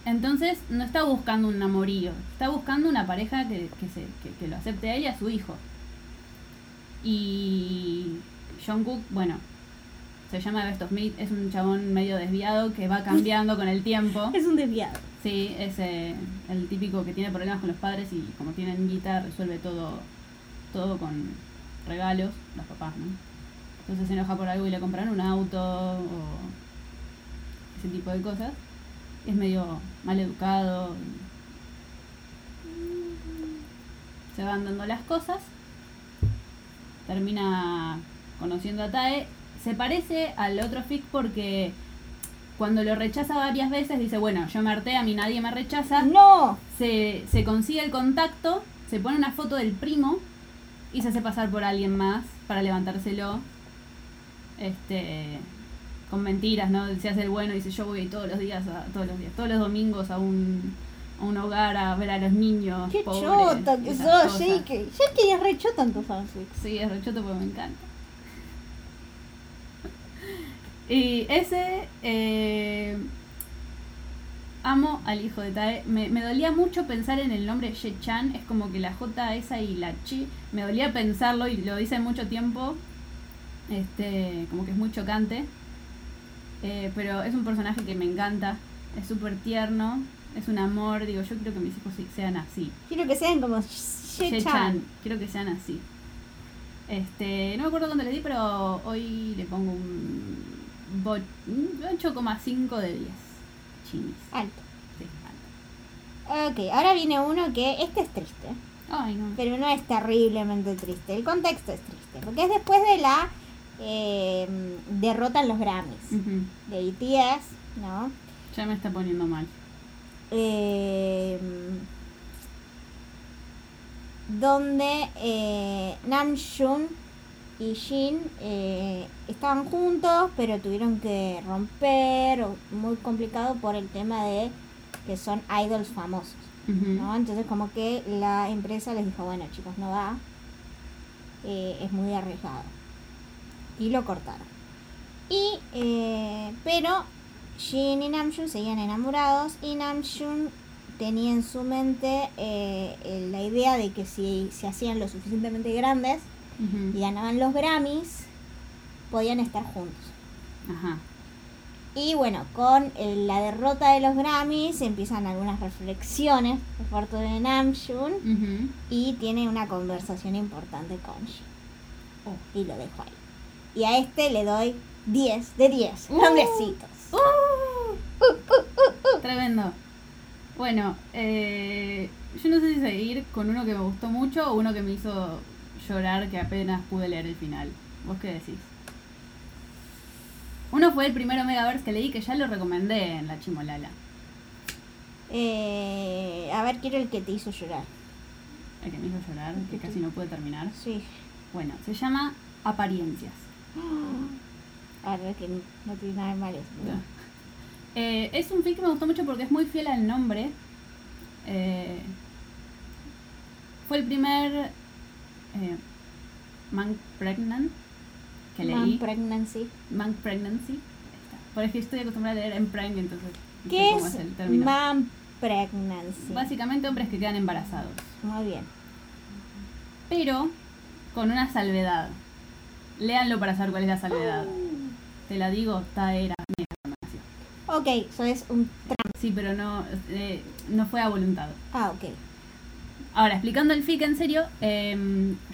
Entonces no está buscando un amorío, está buscando una pareja que, que, se, que, lo acepte a y a su hijo. Y Jungkook, bueno, se llama Best of Me, es un chabón medio desviado que va cambiando con el tiempo. Es un desviado. Sí, es el típico que tiene problemas con los padres y como tienen guita resuelve todo, todo con regalos, los papás, ¿no? Entonces se enoja por algo y le compran un auto o ese tipo de cosas. Es medio mal educado. Se van dando las cosas. Termina conociendo a Tae. Se parece al otro fic porque cuando lo rechaza varias veces dice, bueno, yo me harté, a mí nadie me rechaza. ¡No! Se, se consigue el contacto, se pone una foto del primo y se hace pasar por alguien más para levantárselo. Este con mentiras, ¿no? Se hace el bueno y dice yo voy todos los días, a, todos los días, todos los domingos a un, a un hogar a ver a los niños. ¡Qué pobres chota que sos. Jake! Jake es re chota en tu fanfic. Sí, es rechoto porque me encanta. Y ese eh, amo al hijo de Tae. Me, me dolía mucho pensar en el nombre Ye-chan. Es como que la J esa y la Chi. Me dolía pensarlo y lo dice mucho tiempo. Este, como que es muy chocante. Eh, pero es un personaje que me encanta. Es súper tierno. Es un amor. Digo, yo quiero que mis hijos sean así. Quiero que sean como She-chan. Ye-chan. Quiero que sean así. Este, no me acuerdo cuánto le di, pero hoy le pongo un 8,5 de 10. Chinis. Alto. Sí, alto. Ok, ahora viene uno que este es triste, Ay, no. pero no es terriblemente triste. El contexto es triste, porque es después de la eh, derrota en los Grammys de BTS, ¿no? Ya me está poniendo mal. Eh, donde eh, Namjoon y Jin eh, estaban juntos, pero tuvieron que romper, muy complicado por el tema de que son idols famosos. ¿no? Entonces como que la empresa les dijo, bueno chicos, no va, eh, es muy arriesgado. Y lo cortaron. Y, eh, pero Jin y Namjoon seguían enamorados y Namjoon tenía en su mente la idea de que si se hacían lo suficientemente grandes Y ganaban los Grammys, podían estar juntos. Ajá. Y bueno, con eh, la derrota de los Grammys empiezan algunas reflexiones por parte de Namjoon y tiene una conversación importante con Jin. Oh. Y lo dejo ahí. Y a este le doy 10 de 10. Uh. Nombrecitos. Tremendo. Bueno, eh, yo no sé si seguir con uno que me gustó mucho o uno que me hizo llorar que apenas pude leer el final. ¿Vos qué decís? Uno fue el primero Megaverse que leí que ya lo recomendé en la Chimolala. Eh, a ver, quiero el que te hizo llorar. El que me hizo llorar, que casi no pude terminar. Sí. Bueno, se llama Apariencias. A ver, que no tiene nada de malo. ¿no? Eh, es un film que me gustó mucho porque es muy fiel al nombre. Eh, fue el primer eh, Monk Pregnant que leí. pregnancy. Monk Pregnancy. Ahí está. Porque estoy acostumbrada a leer en Prime, entonces. no sé ¿Qué cómo es el término. mom pregnancy? Básicamente hombres que quedan embarazados. Muy bien. Pero con una salvedad. Léanlo para saber cuál es la salvedad. Te la digo, esta era. Ok, eso es un tram. Sí, pero no, eh, no fue a voluntad. Ah, ok. Ahora, explicando el fic en serio, eh,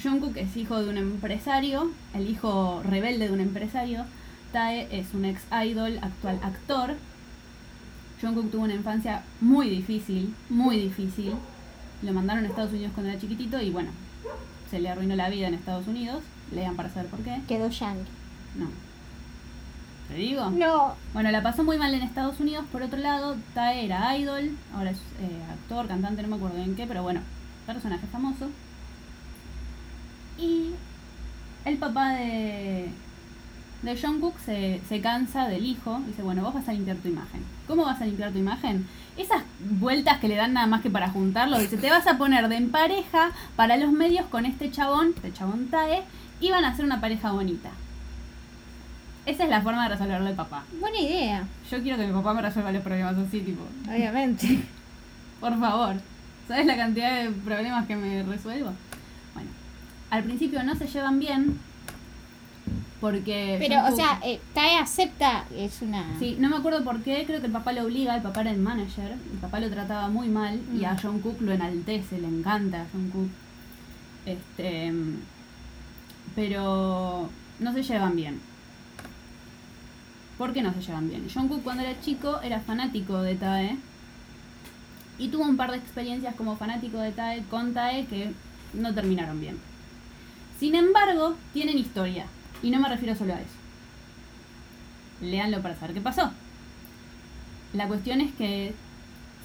Jungkook es hijo de un empresario, el hijo rebelde de un empresario. Tae es un ex idol, actual actor. Jungkook tuvo una infancia muy difícil, muy difícil. Lo mandaron a Estados Unidos cuando era chiquitito y bueno, se le arruinó la vida en Estados Unidos. Lean para saber por qué. Quedó yankee. No. ¿Te digo? No. Bueno, la pasó muy mal en Estados Unidos. Por otro lado, Tae era idol, ahora es eh, actor, cantante, no me acuerdo en qué, pero bueno, personaje famoso. Y el papá de, de Jungkook se, se cansa del hijo. Dice, bueno, vos vas a limpiar tu imagen. ¿Cómo vas a limpiar tu imagen? Esas vueltas que le dan nada más que para juntarlo. Dice, te vas a poner de en pareja para los medios con este chabón, este chabón Tae, y van a hacer una pareja bonita. Esa es la forma de resolverlo el papá. Buena idea, Yo quiero que mi papá me resuelva los problemas así, tipo, obviamente. por favor. ¿Sabes la cantidad de problemas que me resuelvo? Bueno, al principio no se llevan bien porque... Pero, o sea, eh, Tae acepta, es una... Sí, no me acuerdo por qué, creo que el papá lo obliga, el papá era el manager, el papá lo trataba muy mal y a Mm. John Cook lo enaltece, le encanta a John Cook. Este, pero no se llevan bien. ¿Por qué no se llevan bien? John Cook cuando era chico era fanático de Tae y tuvo un par de experiencias como fanático de Tae con Tae que no terminaron bien. Sin embargo, tienen historia y no me refiero solo a eso. Leanlo para saber qué pasó. La cuestión es que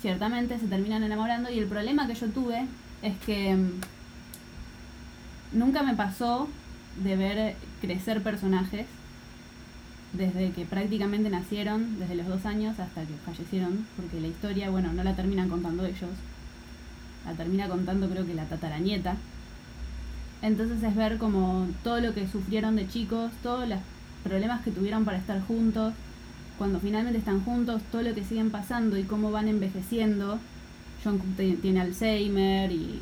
ciertamente se terminan enamorando y el problema que yo tuve es que mm, nunca me pasó de ver crecer personajes desde que prácticamente nacieron, desde los dos años hasta que fallecieron, porque la historia, bueno, no la terminan contando ellos, la termina contando creo que la tataranieta. Entonces es ver como todo lo que sufrieron de chicos, todos los problemas que tuvieron para estar juntos, cuando finalmente están juntos, todo lo que siguen pasando y cómo van envejeciendo. John tiene Alzheimer y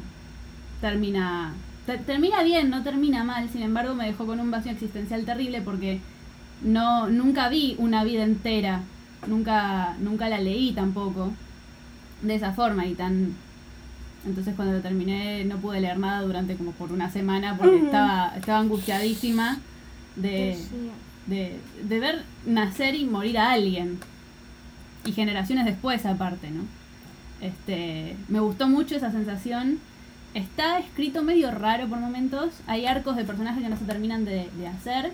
termina te- termina bien, no termina mal, sin embargo me dejó con un vacío existencial terrible porque no nunca vi una vida entera, nunca nunca la leí tampoco de esa forma y tan entonces cuando lo terminé no pude leer nada durante como por una semana porque estaba estaba angustiadísima de, de, de ver nacer y morir a alguien. Y generaciones después aparte, ¿no? Este, me gustó mucho esa sensación. Está escrito medio raro por momentos. Hay arcos de personajes que no se terminan de, de hacer.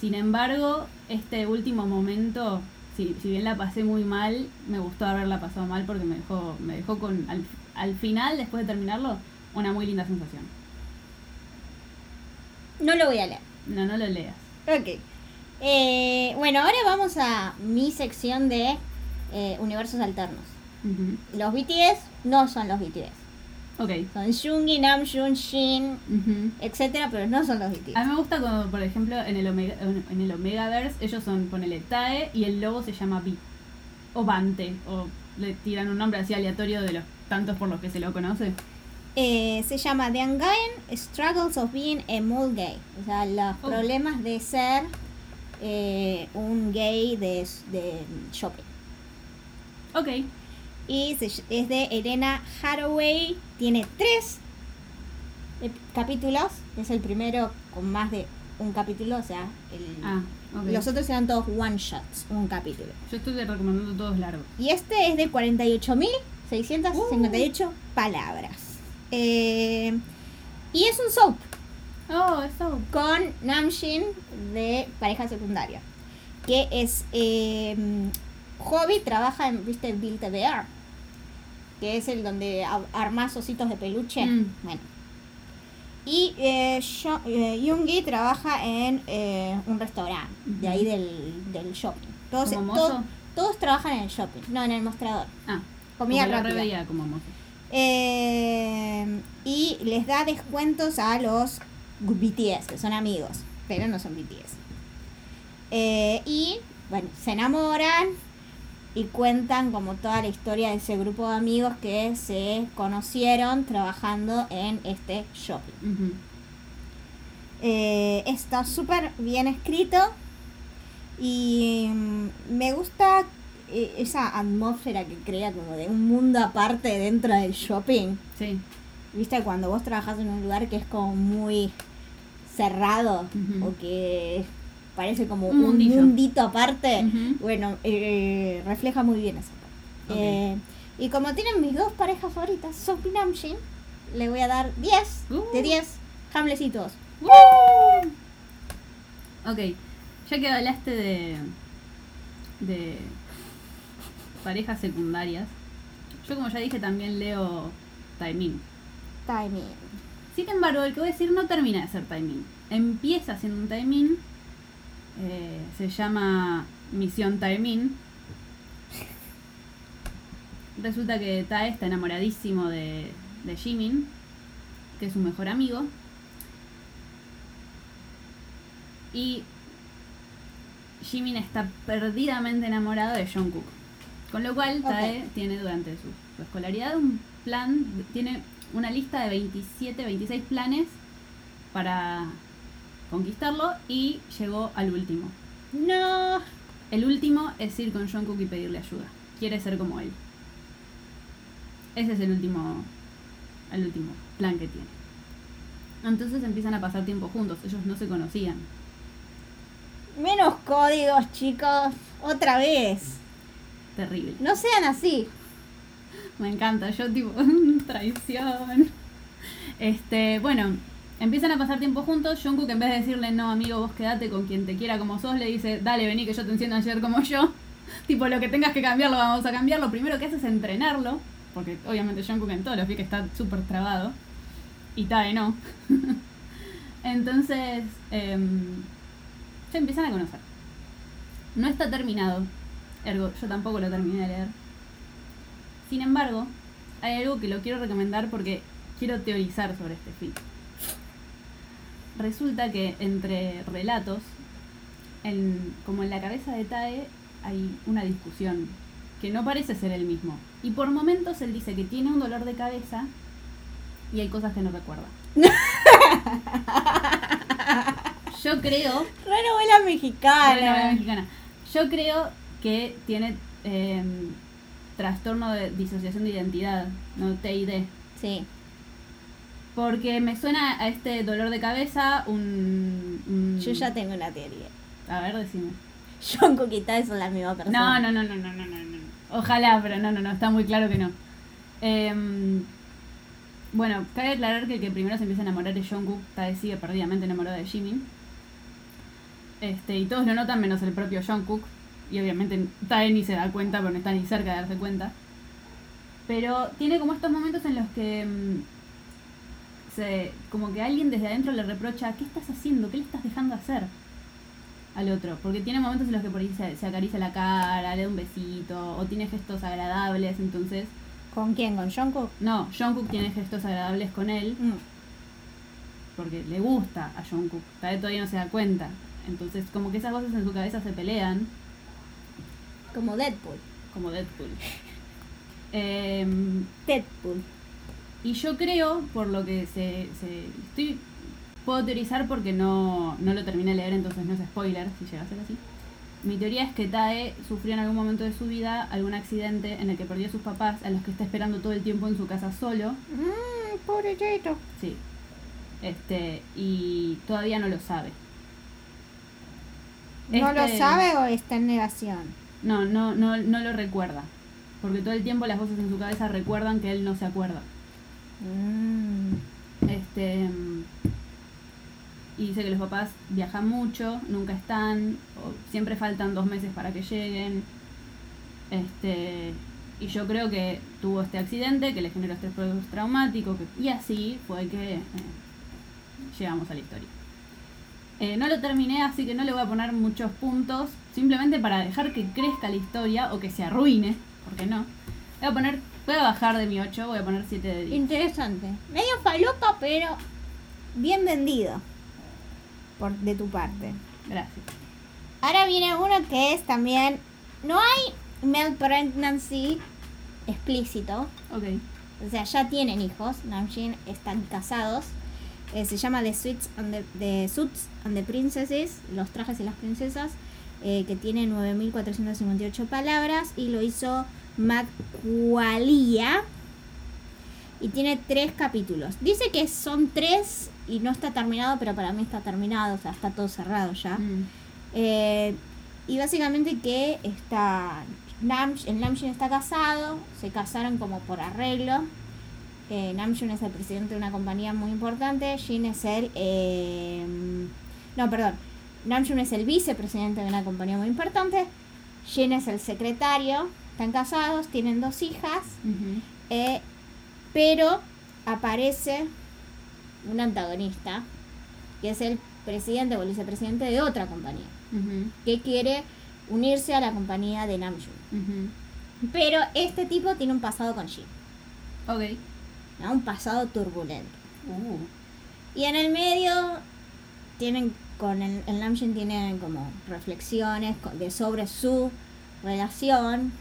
Sin embargo, este último momento, si, si bien la pasé muy mal, me gustó haberla pasado mal porque me dejó, me dejó con, al, al final, después de terminarlo, una muy linda sensación. No lo voy a leer. No, no lo leas. Ok. Eh, bueno, ahora vamos a mi sección de eh, universos alternos. Los BTS no son los BTS. Ok. Son Shungi, Namjoon, Shin, Ujú. etcétera, pero no son los BTS. A mí me gusta cuando, por ejemplo, en el, Omega, en el Omegaverse, ellos son, ponele TAE y el logo se llama B. O Bante. O le tiran un nombre así aleatorio de los tantos por los que se lo conoce. Eh, se llama The Undying Struggles of Being a Mall Gay. O sea, los Oh. problemas de ser eh, un gay de, de shopping. Ok. Y se- es de Elena Hathaway. Tiene tres capítulos. Es el primero con más de un capítulo. O sea, el- Ah, los otros eran todos one shots, un capítulo. Yo estoy recomendando todos largos. Y este es de 48.658 palabras. Eh, y es un soap Oh, eso. con Namjin de pareja secundaria. Que es. Eh, Hobby trabaja en, ¿viste? Build a Bear. Que es el donde a- armás ositos de peluche. Mm. Bueno. Y eh, Yo- eh, Yoongi trabaja en eh, un restaurante. De ahí del, del shopping. Todos, ¿Como todos- mozo? todos trabajan en el shopping. No, en el mostrador. Ah. Comida rápida. como mozo. Eh, y les da descuentos a los BTS, que son amigos, pero no son BTS. Eh, y bueno, se enamoran y cuentan como toda la historia de ese grupo de amigos que se conocieron trabajando en este shopping. Eh, está súper bien escrito y mm, me gusta eh, esa atmósfera que crea como de un mundo aparte dentro del shopping. Sí. Viste, cuando vos trabajas en un lugar que es como muy cerrado o que parece como Un mundillo. mundito aparte, bueno, eh, refleja muy bien esa parte. Ok. Eh, y como tienen mis dos parejas favoritas, Sophie Namjoon, le voy a dar 10 de Uh. 10 hamlecitos. Ok, ya que hablaste de, de parejas secundarias, yo como ya dije también leo Timing. Timing. Sin embargo, el que voy a decir no termina de ser Timing. Empieza siendo un Timing, eh, se llama Misión Timing. Resulta que Tae está enamoradísimo de, de Jimin, que es su mejor amigo. Y Jimin está perdidamente enamorado de Jungkook. Con lo cual, Tae tiene durante su, su escolaridad un plan, tiene una lista de 27, 26 planes para conquistarlo y llegó al último. No. El último es ir con Jungkook y pedirle ayuda. Quiere ser como él. Ese es el último, el último plan que tiene. Entonces empiezan a pasar tiempo juntos. Ellos no se conocían. Menos códigos, chicos. Otra vez. Terrible. No sean así. Me encanta, yo tipo, traición. Este, bueno, empiezan a pasar tiempo juntos. Jungkook en vez de decirle, no amigo, vos quedate con quien te quiera como sos, le dice, dale, vení que yo te enciendo ayer como yo. tipo, lo que tengas que cambiar lo vamos a cambiar. Lo primero que hace es entrenarlo, porque obviamente Jungkook en todos los que está súper trabado. Y Tae no. Entonces, em, se empiezan a conocer. No está terminado. Ergo, yo tampoco lo terminé de leer. Sin embargo, hay algo que lo quiero recomendar porque quiero teorizar sobre este film. Resulta que entre relatos, en, como en la cabeza de Tae, hay una discusión que no parece ser el mismo. Y por momentos él dice que tiene un dolor de cabeza y hay cosas que no recuerda. Yo creo Re novela mexicana. Mexicana. Yo creo que tiene eh, trastorno de disociación de identidad, no TID. Sí. Porque me suena a este dolor de cabeza un... un- Yo ya tengo una teoría. A ver, decime. Y Tae son la misma No, persona. no, no, no, no, no, no, no. Ojalá, pero no, no, no, está muy claro que no. Em, bueno, cabe aclarar que el que primero se empieza a enamorar es Jungkook, Tae sigue perdidamente enamorado de Jimin. Este, y todos lo notan menos el propio Jungkook. Y obviamente Tae ni se da cuenta, pero no está ni cerca de darse cuenta. Pero tiene como estos momentos en los que mm, se, como que alguien desde adentro le reprocha, ¿qué estás haciendo? ¿Qué le estás dejando hacer? al otro, porque tiene momentos en los que por ahí se, se acaricia la cara, le da un besito, o tiene gestos agradables, entonces, ¿Con quién? ¿Con Jungkook? no, Jungkook tiene gestos agradables con él, Mm. porque le gusta a Jungkook, Tae todavía no se da cuenta, entonces como que esas voces en su cabeza se pelean, Como Deadpool. como Deadpool. Em, Deadpool. Y yo creo, por lo que se, se estoy puedo teorizar porque no, no lo terminé de leer, entonces no es spoiler si llega a ser así. Mi teoría es que Tae sufrió en algún momento de su vida algún accidente en el que perdió a sus papás, a los que está esperando todo el tiempo en su casa solo. Mmm, pobrecito. Sí. Este, y todavía no lo sabe. ¿No lo Este- sabe o está en negación? No, no, no, no lo recuerda. Porque todo el tiempo las voces en su cabeza recuerdan que él no se acuerda. Mm. Este mm, y dice que los papás viajan mucho, nunca están, siempre faltan dos meses para que lleguen. Este y yo creo que tuvo este accidente que le generó estrés traumático que, y así fue que eh, llegamos a la historia. Eh, no lo terminé, así que no le voy a poner muchos puntos, simplemente para dejar que crezca la historia o que se arruine, porque no. Le voy a poner Voy a bajar de mi 8, voy a poner 7 de 10. Interesante. Medio falopa, pero bien vendido. Por, de tu parte. Gracias. Ahora viene uno que es también. No hay male pregnancy explícito. Ok. O sea, ya tienen hijos. Namjoon están casados. Eh, se llama The Suits and the, the Suits and the Princesses. Los trajes y las princesas. eh, que tiene 9.458 palabras. Y lo hizo Matt Qualia. Y tiene tres capítulos. Dice que son tres y no está terminado, pero para mí está terminado. O sea, está todo cerrado ya. Mm. Eh, y básicamente que está Nam- el Namjoon está casado, se casaron como por arreglo. Eh, Namjoon es el presidente de una compañía muy importante, Jin es el... eh, no, perdón. Namjoon es el vicepresidente de una compañía muy importante. Jin es el secretario. Están casados, tienen dos hijas. Eh, pero aparece un antagonista, que es el presidente o el vicepresidente de otra compañía que quiere unirse a la compañía de Namjoon. Pero este tipo tiene un pasado con Jin, Ok. ¿no? un pasado turbulento. Uh. Y en el medio tienen con el, el Namjoon tienen como reflexiones de sobre su relación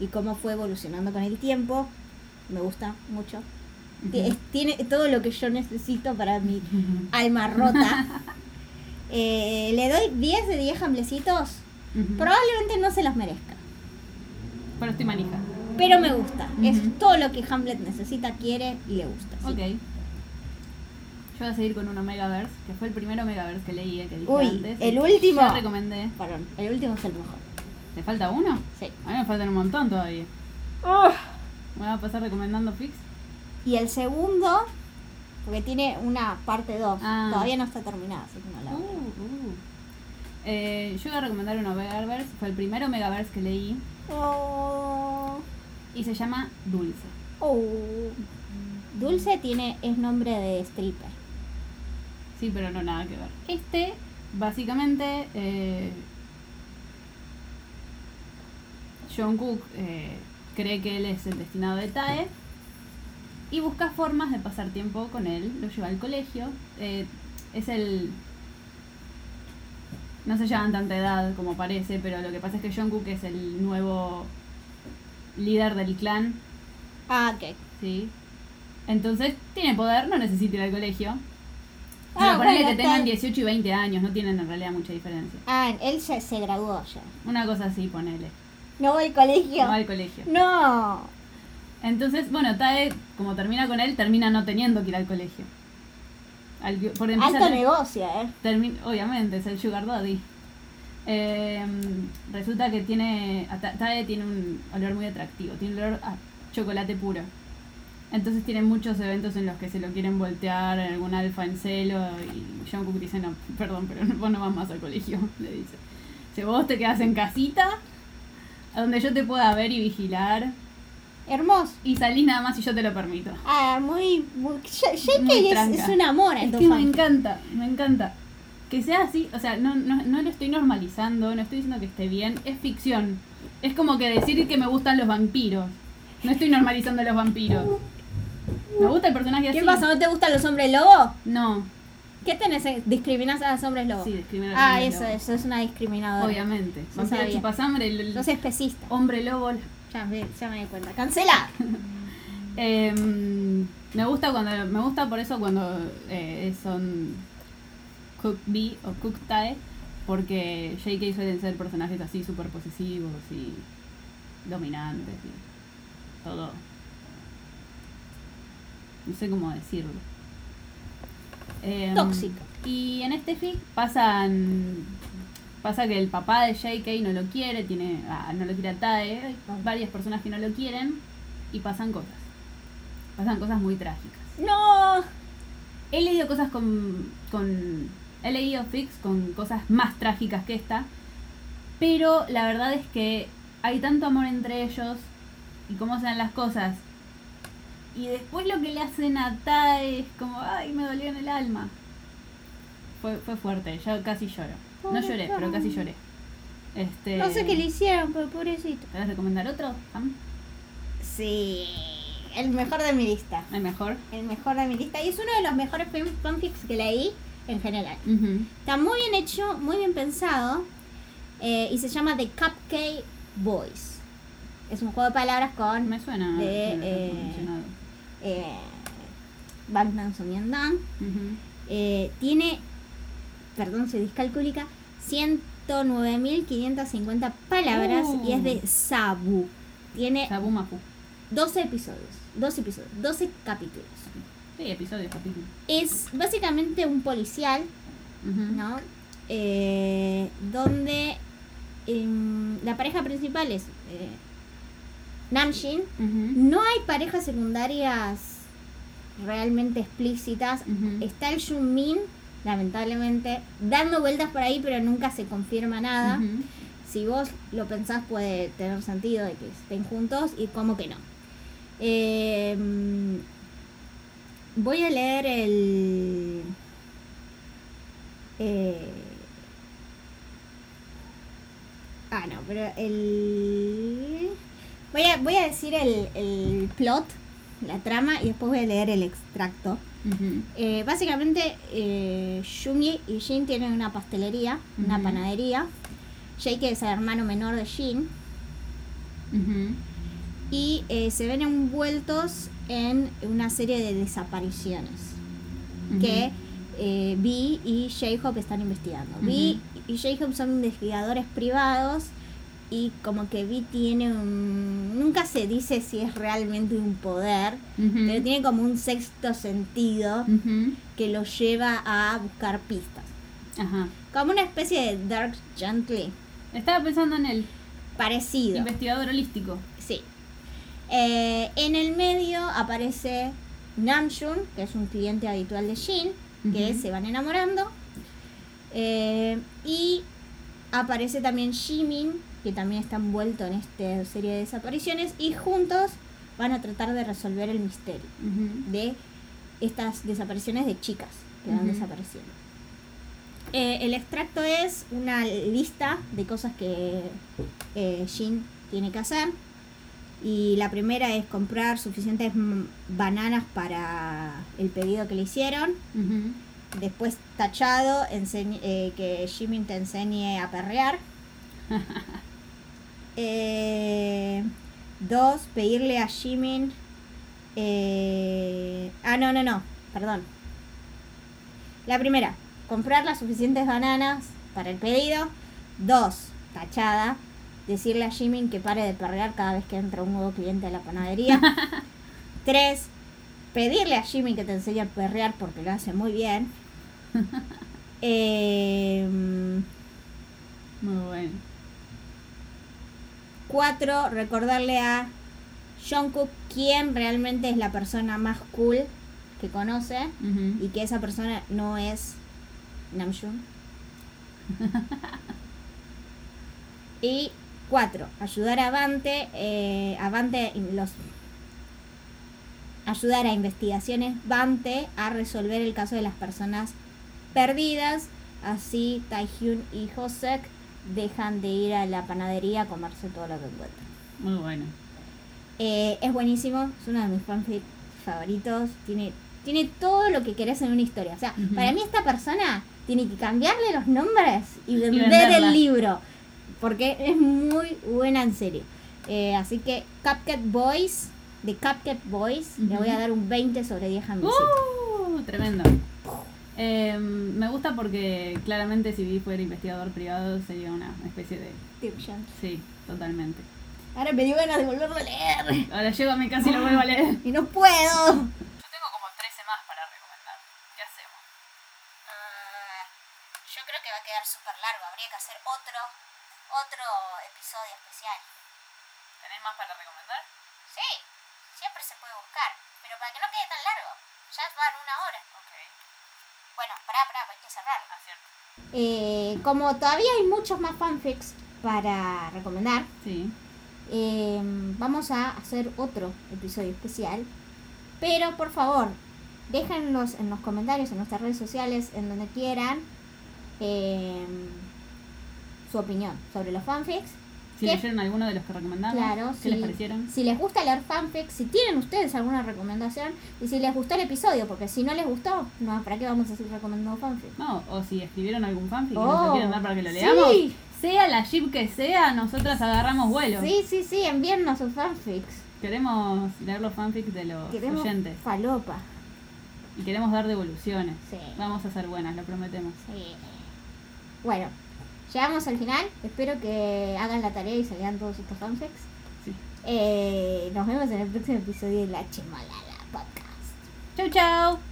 y cómo fue evolucionando con el tiempo. Me gusta mucho. Tiene todo lo que yo necesito para mi alma rota. Eh, le doy 10 de 10 hamblecitos. Probablemente no se los merezca. Pero estoy manija. Pero me gusta. Es todo lo que Hamlet necesita, quiere y le gusta. sí. Ok. Yo voy a seguir con un Omegaverse, que fue el primer Omegaverse que leí, que dije Uy, antes. el último. Recomendé. Perdón, el último es el mejor. ¿Te falta uno? Sí. A mí me faltan un montón todavía. Me voy a pasar recomendando Fix. Y el segundo, porque tiene una parte 2, Ah. todavía no está terminada, así que no la Uh, uh. Eh, yo voy a recomendar un Omegaverse. Fue el primer Omegaverse que leí Oh, y se llama Dulce. oh. Dulce tiene, es nombre de stripper. Sí, pero no nada que ver. Este, básicamente, eh, Jungkook eh, cree que él es el destinado de Tae y busca formas de pasar tiempo con él. Lo lleva al colegio. eh, es el... No se llevan tanta edad como parece, pero lo que pasa es que Jungkook es el nuevo líder del clan, Ah, ok. ¿sí? Entonces tiene poder, no necesita ir al colegio. Ah, ponele bueno, que tengan está- 18 y 20 años, no tienen en realidad mucha diferencia. Ah, él se, se graduó ya. Una cosa así, ponele. No voy al colegio. No va al colegio. No. Entonces, bueno, Tae, como termina con él, termina no teniendo que ir al colegio. Al, a Alto tener- negocio, eh. termi- obviamente, es el Sugar Daddy. Eh, resulta que tiene. a Ta- Tae tiene un olor muy atractivo, tiene un olor a chocolate puro. Entonces tiene muchos eventos en los que se lo quieren voltear, en algún alfa en celo, y Jungkook dice, no, perdón, pero no- vos no vas más al colegio, le dice. Si vos te quedas en casita, a donde yo te pueda ver y vigilar, Hermoso. y salís nada más si yo te lo permito. Ah, muy. muy es, un amor en Es tu que me encanta, me encanta. Que sea así, o sea, no, no, no lo estoy normalizando, no estoy diciendo que esté bien, es ficción. Es como que decir que me gustan los vampiros. No estoy normalizando a los vampiros. Me gusta el personaje así. ¿Qué pasa? ¿No te gustan los hombres lobo? No, ¿Qué tenés? eh? ¿Discriminás a los hombres lobo? sí, discriminar a los ah, hombres eso, lobos. eso es una discriminadora. Obviamente. Vampiro sabía. chupasangre, el, el Sos especista. hombre lobo. Ya me, ya me di cuenta. ¡Cancela! Em, me gusta cuando me gusta por eso cuando eh, son Cook B o Cook Tae porque JK suelen ser personajes así súper posesivos y dominantes y todo no sé cómo decirlo Em, Tóxico. y en este fic pasan pasa que el papá de JK no lo quiere tiene ah, no lo quiere a Tae hay varias personas que no lo quieren y pasan cosas pasan cosas muy trágicas ¡No! He leído cosas con, con. He leído fics con cosas más trágicas que esta. Pero la verdad es que hay tanto amor entre ellos y cómo se dan las cosas. Y después lo que le hacen a Tae es como, ay, me dolió en el alma. Fue, fue fuerte, yo casi lloro. No lloré, pero casi lloré. Este, No sé qué le hicieron, pero pobrecito. ¿Te vas a recomendar otro? Sam? Sí, el mejor de mi lista. ¿El mejor? El mejor de mi lista. Y es uno de los mejores fan- fanfics que leí en general. Está muy bien hecho, muy bien pensado. eh, y se llama The Cupcake Boys. Es un juego de palabras con Me suena. De, eh, eh, Bangtan Sonyeondan. Ujú. Eh, tiene, perdón, soy discalcúlica, 109.550 palabras Uh. y es de Sabu. Tiene Sabu Mafu. 12 episodios, 12 episodios, 12 capítulos. Sí, episodio, capítulo. Es básicamente un policial, Ujú. ¿no? Eh, donde em, la pareja principal es Namjin. No hay parejas secundarias realmente explícitas. Está el Junmin, lamentablemente, dando vueltas por ahí, pero nunca se confirma nada. Si vos lo pensás, puede tener sentido de que estén juntos y como que no. Eh, mm, voy a leer el. eh, ah, no, pero el. Voy a, voy a decir el, el plot, la trama, y después voy a leer el extracto. Eh, básicamente, eh, Jungi y Jin tienen una pastelería, una panadería. Jake es el hermano menor de Jin. Y eh, se ven envueltos en una serie de desapariciones que eh, Vi y J-Hope están investigando. Vi y J-Hope son investigadores privados y como que Vi tiene un... Nunca se dice si es realmente un poder, pero tiene como un sexto sentido que lo lleva a buscar pistas. Ajá. Como una especie de Dark Gently. Estaba pensando en el Parecido. investigador holístico. Sí. Eh, en el medio aparece Namjoon, que es un cliente habitual de Jin, que se van enamorando. Eh, y aparece también Jimin, que también está envuelto en esta serie de desapariciones. Y juntos van a tratar de resolver el misterio de estas desapariciones de chicas que van desapareciendo. Eh, el extracto es una lista de cosas que eh, Jin tiene que hacer. Y la primera es comprar suficientes bananas para el pedido que le hicieron. Después tachado, eh, que Jimin te enseñe a perrear. Eh, dos, pedirle a Jimin... eh, ah, no, no, no, perdón. La primera, comprar las suficientes bananas para el pedido. Dos, tachada, decirle a Jimin que pare de perrear cada vez que entra un nuevo cliente a la panadería. Tres, pedirle a Jimin que te enseñe a perrear porque lo hace muy bien. Em, Muy bueno. Cuatro, recordarle a Jungkook quién realmente es la persona más cool que conoce y que esa persona no es Namjoon. y cuatro, ayudar a Avante, eh, Avante los ayudar a investigaciones Vante a resolver el caso de las personas perdidas. Así Taehyun y Hosek dejan de ir a la panadería a comerse todo lo que encuentran. Muy bueno. Eh, es buenísimo, es uno de mis fanfics favoritos. Tiene, tiene todo lo que querés en una historia. O sea, para mí esta persona tiene que cambiarle los nombres y vender el libro. Porque es muy buena en serio. Eh, así que Cupcake Boys, de Cupcake Boys, le voy a dar un 20 sobre 10 a mi. ¡Uh! Tremendo. Eh, me gusta porque claramente si Vi fuera investigador privado sería una especie de... Fiction. Sí, totalmente. Ahora me dio ganas de volverlo a leer. Ahora llego a mi casa y lo vuelvo a leer. Y no puedo. Yo tengo como 13 más para recomendar. ¿Qué hacemos? Ah, yo creo que va a quedar súper largo. Habría que hacer otro, otro episodio especial. ¿Tenés más para recomendar? Sí, siempre se puede buscar. Pero para que no quede tan largo. Ya van una hora. Ok, Bueno, pará, pará, hay que cerrar. acierto. Eh, como todavía hay muchos más fanfics para recomendar, Sí. eh, vamos a hacer otro episodio especial. Pero por favor, déjenlos en los comentarios, en nuestras redes sociales, en donde quieran, eh, su opinión sobre los fanfics. Si ¿Qué? leyeron alguno de los que recomendamos, Claro, ¿qué si, les parecieron? si les gusta leer fanfics, si tienen ustedes alguna recomendación y si les gustó el episodio, porque si no les gustó, no, ¿para qué vamos a seguir recomendando fanfics? No, o si escribieron algún fanfic Oh, nos lo quieren dar para que lo leamos. sí. Sea la ship que sea, nosotras agarramos vuelo. Sí, sí, sí, envíennos sus fanfics. Queremos leer los fanfics de los Queremos oyentes falopa. y queremos dar devoluciones. Sí. Vamos a ser buenas, lo prometemos. Sí. Bueno, llegamos al final. Espero que hagan la tarea y se lean todos estos fanfics. Sí. Eh, nos vemos en el próximo episodio de La Chimolala Podcast. Chau, chau.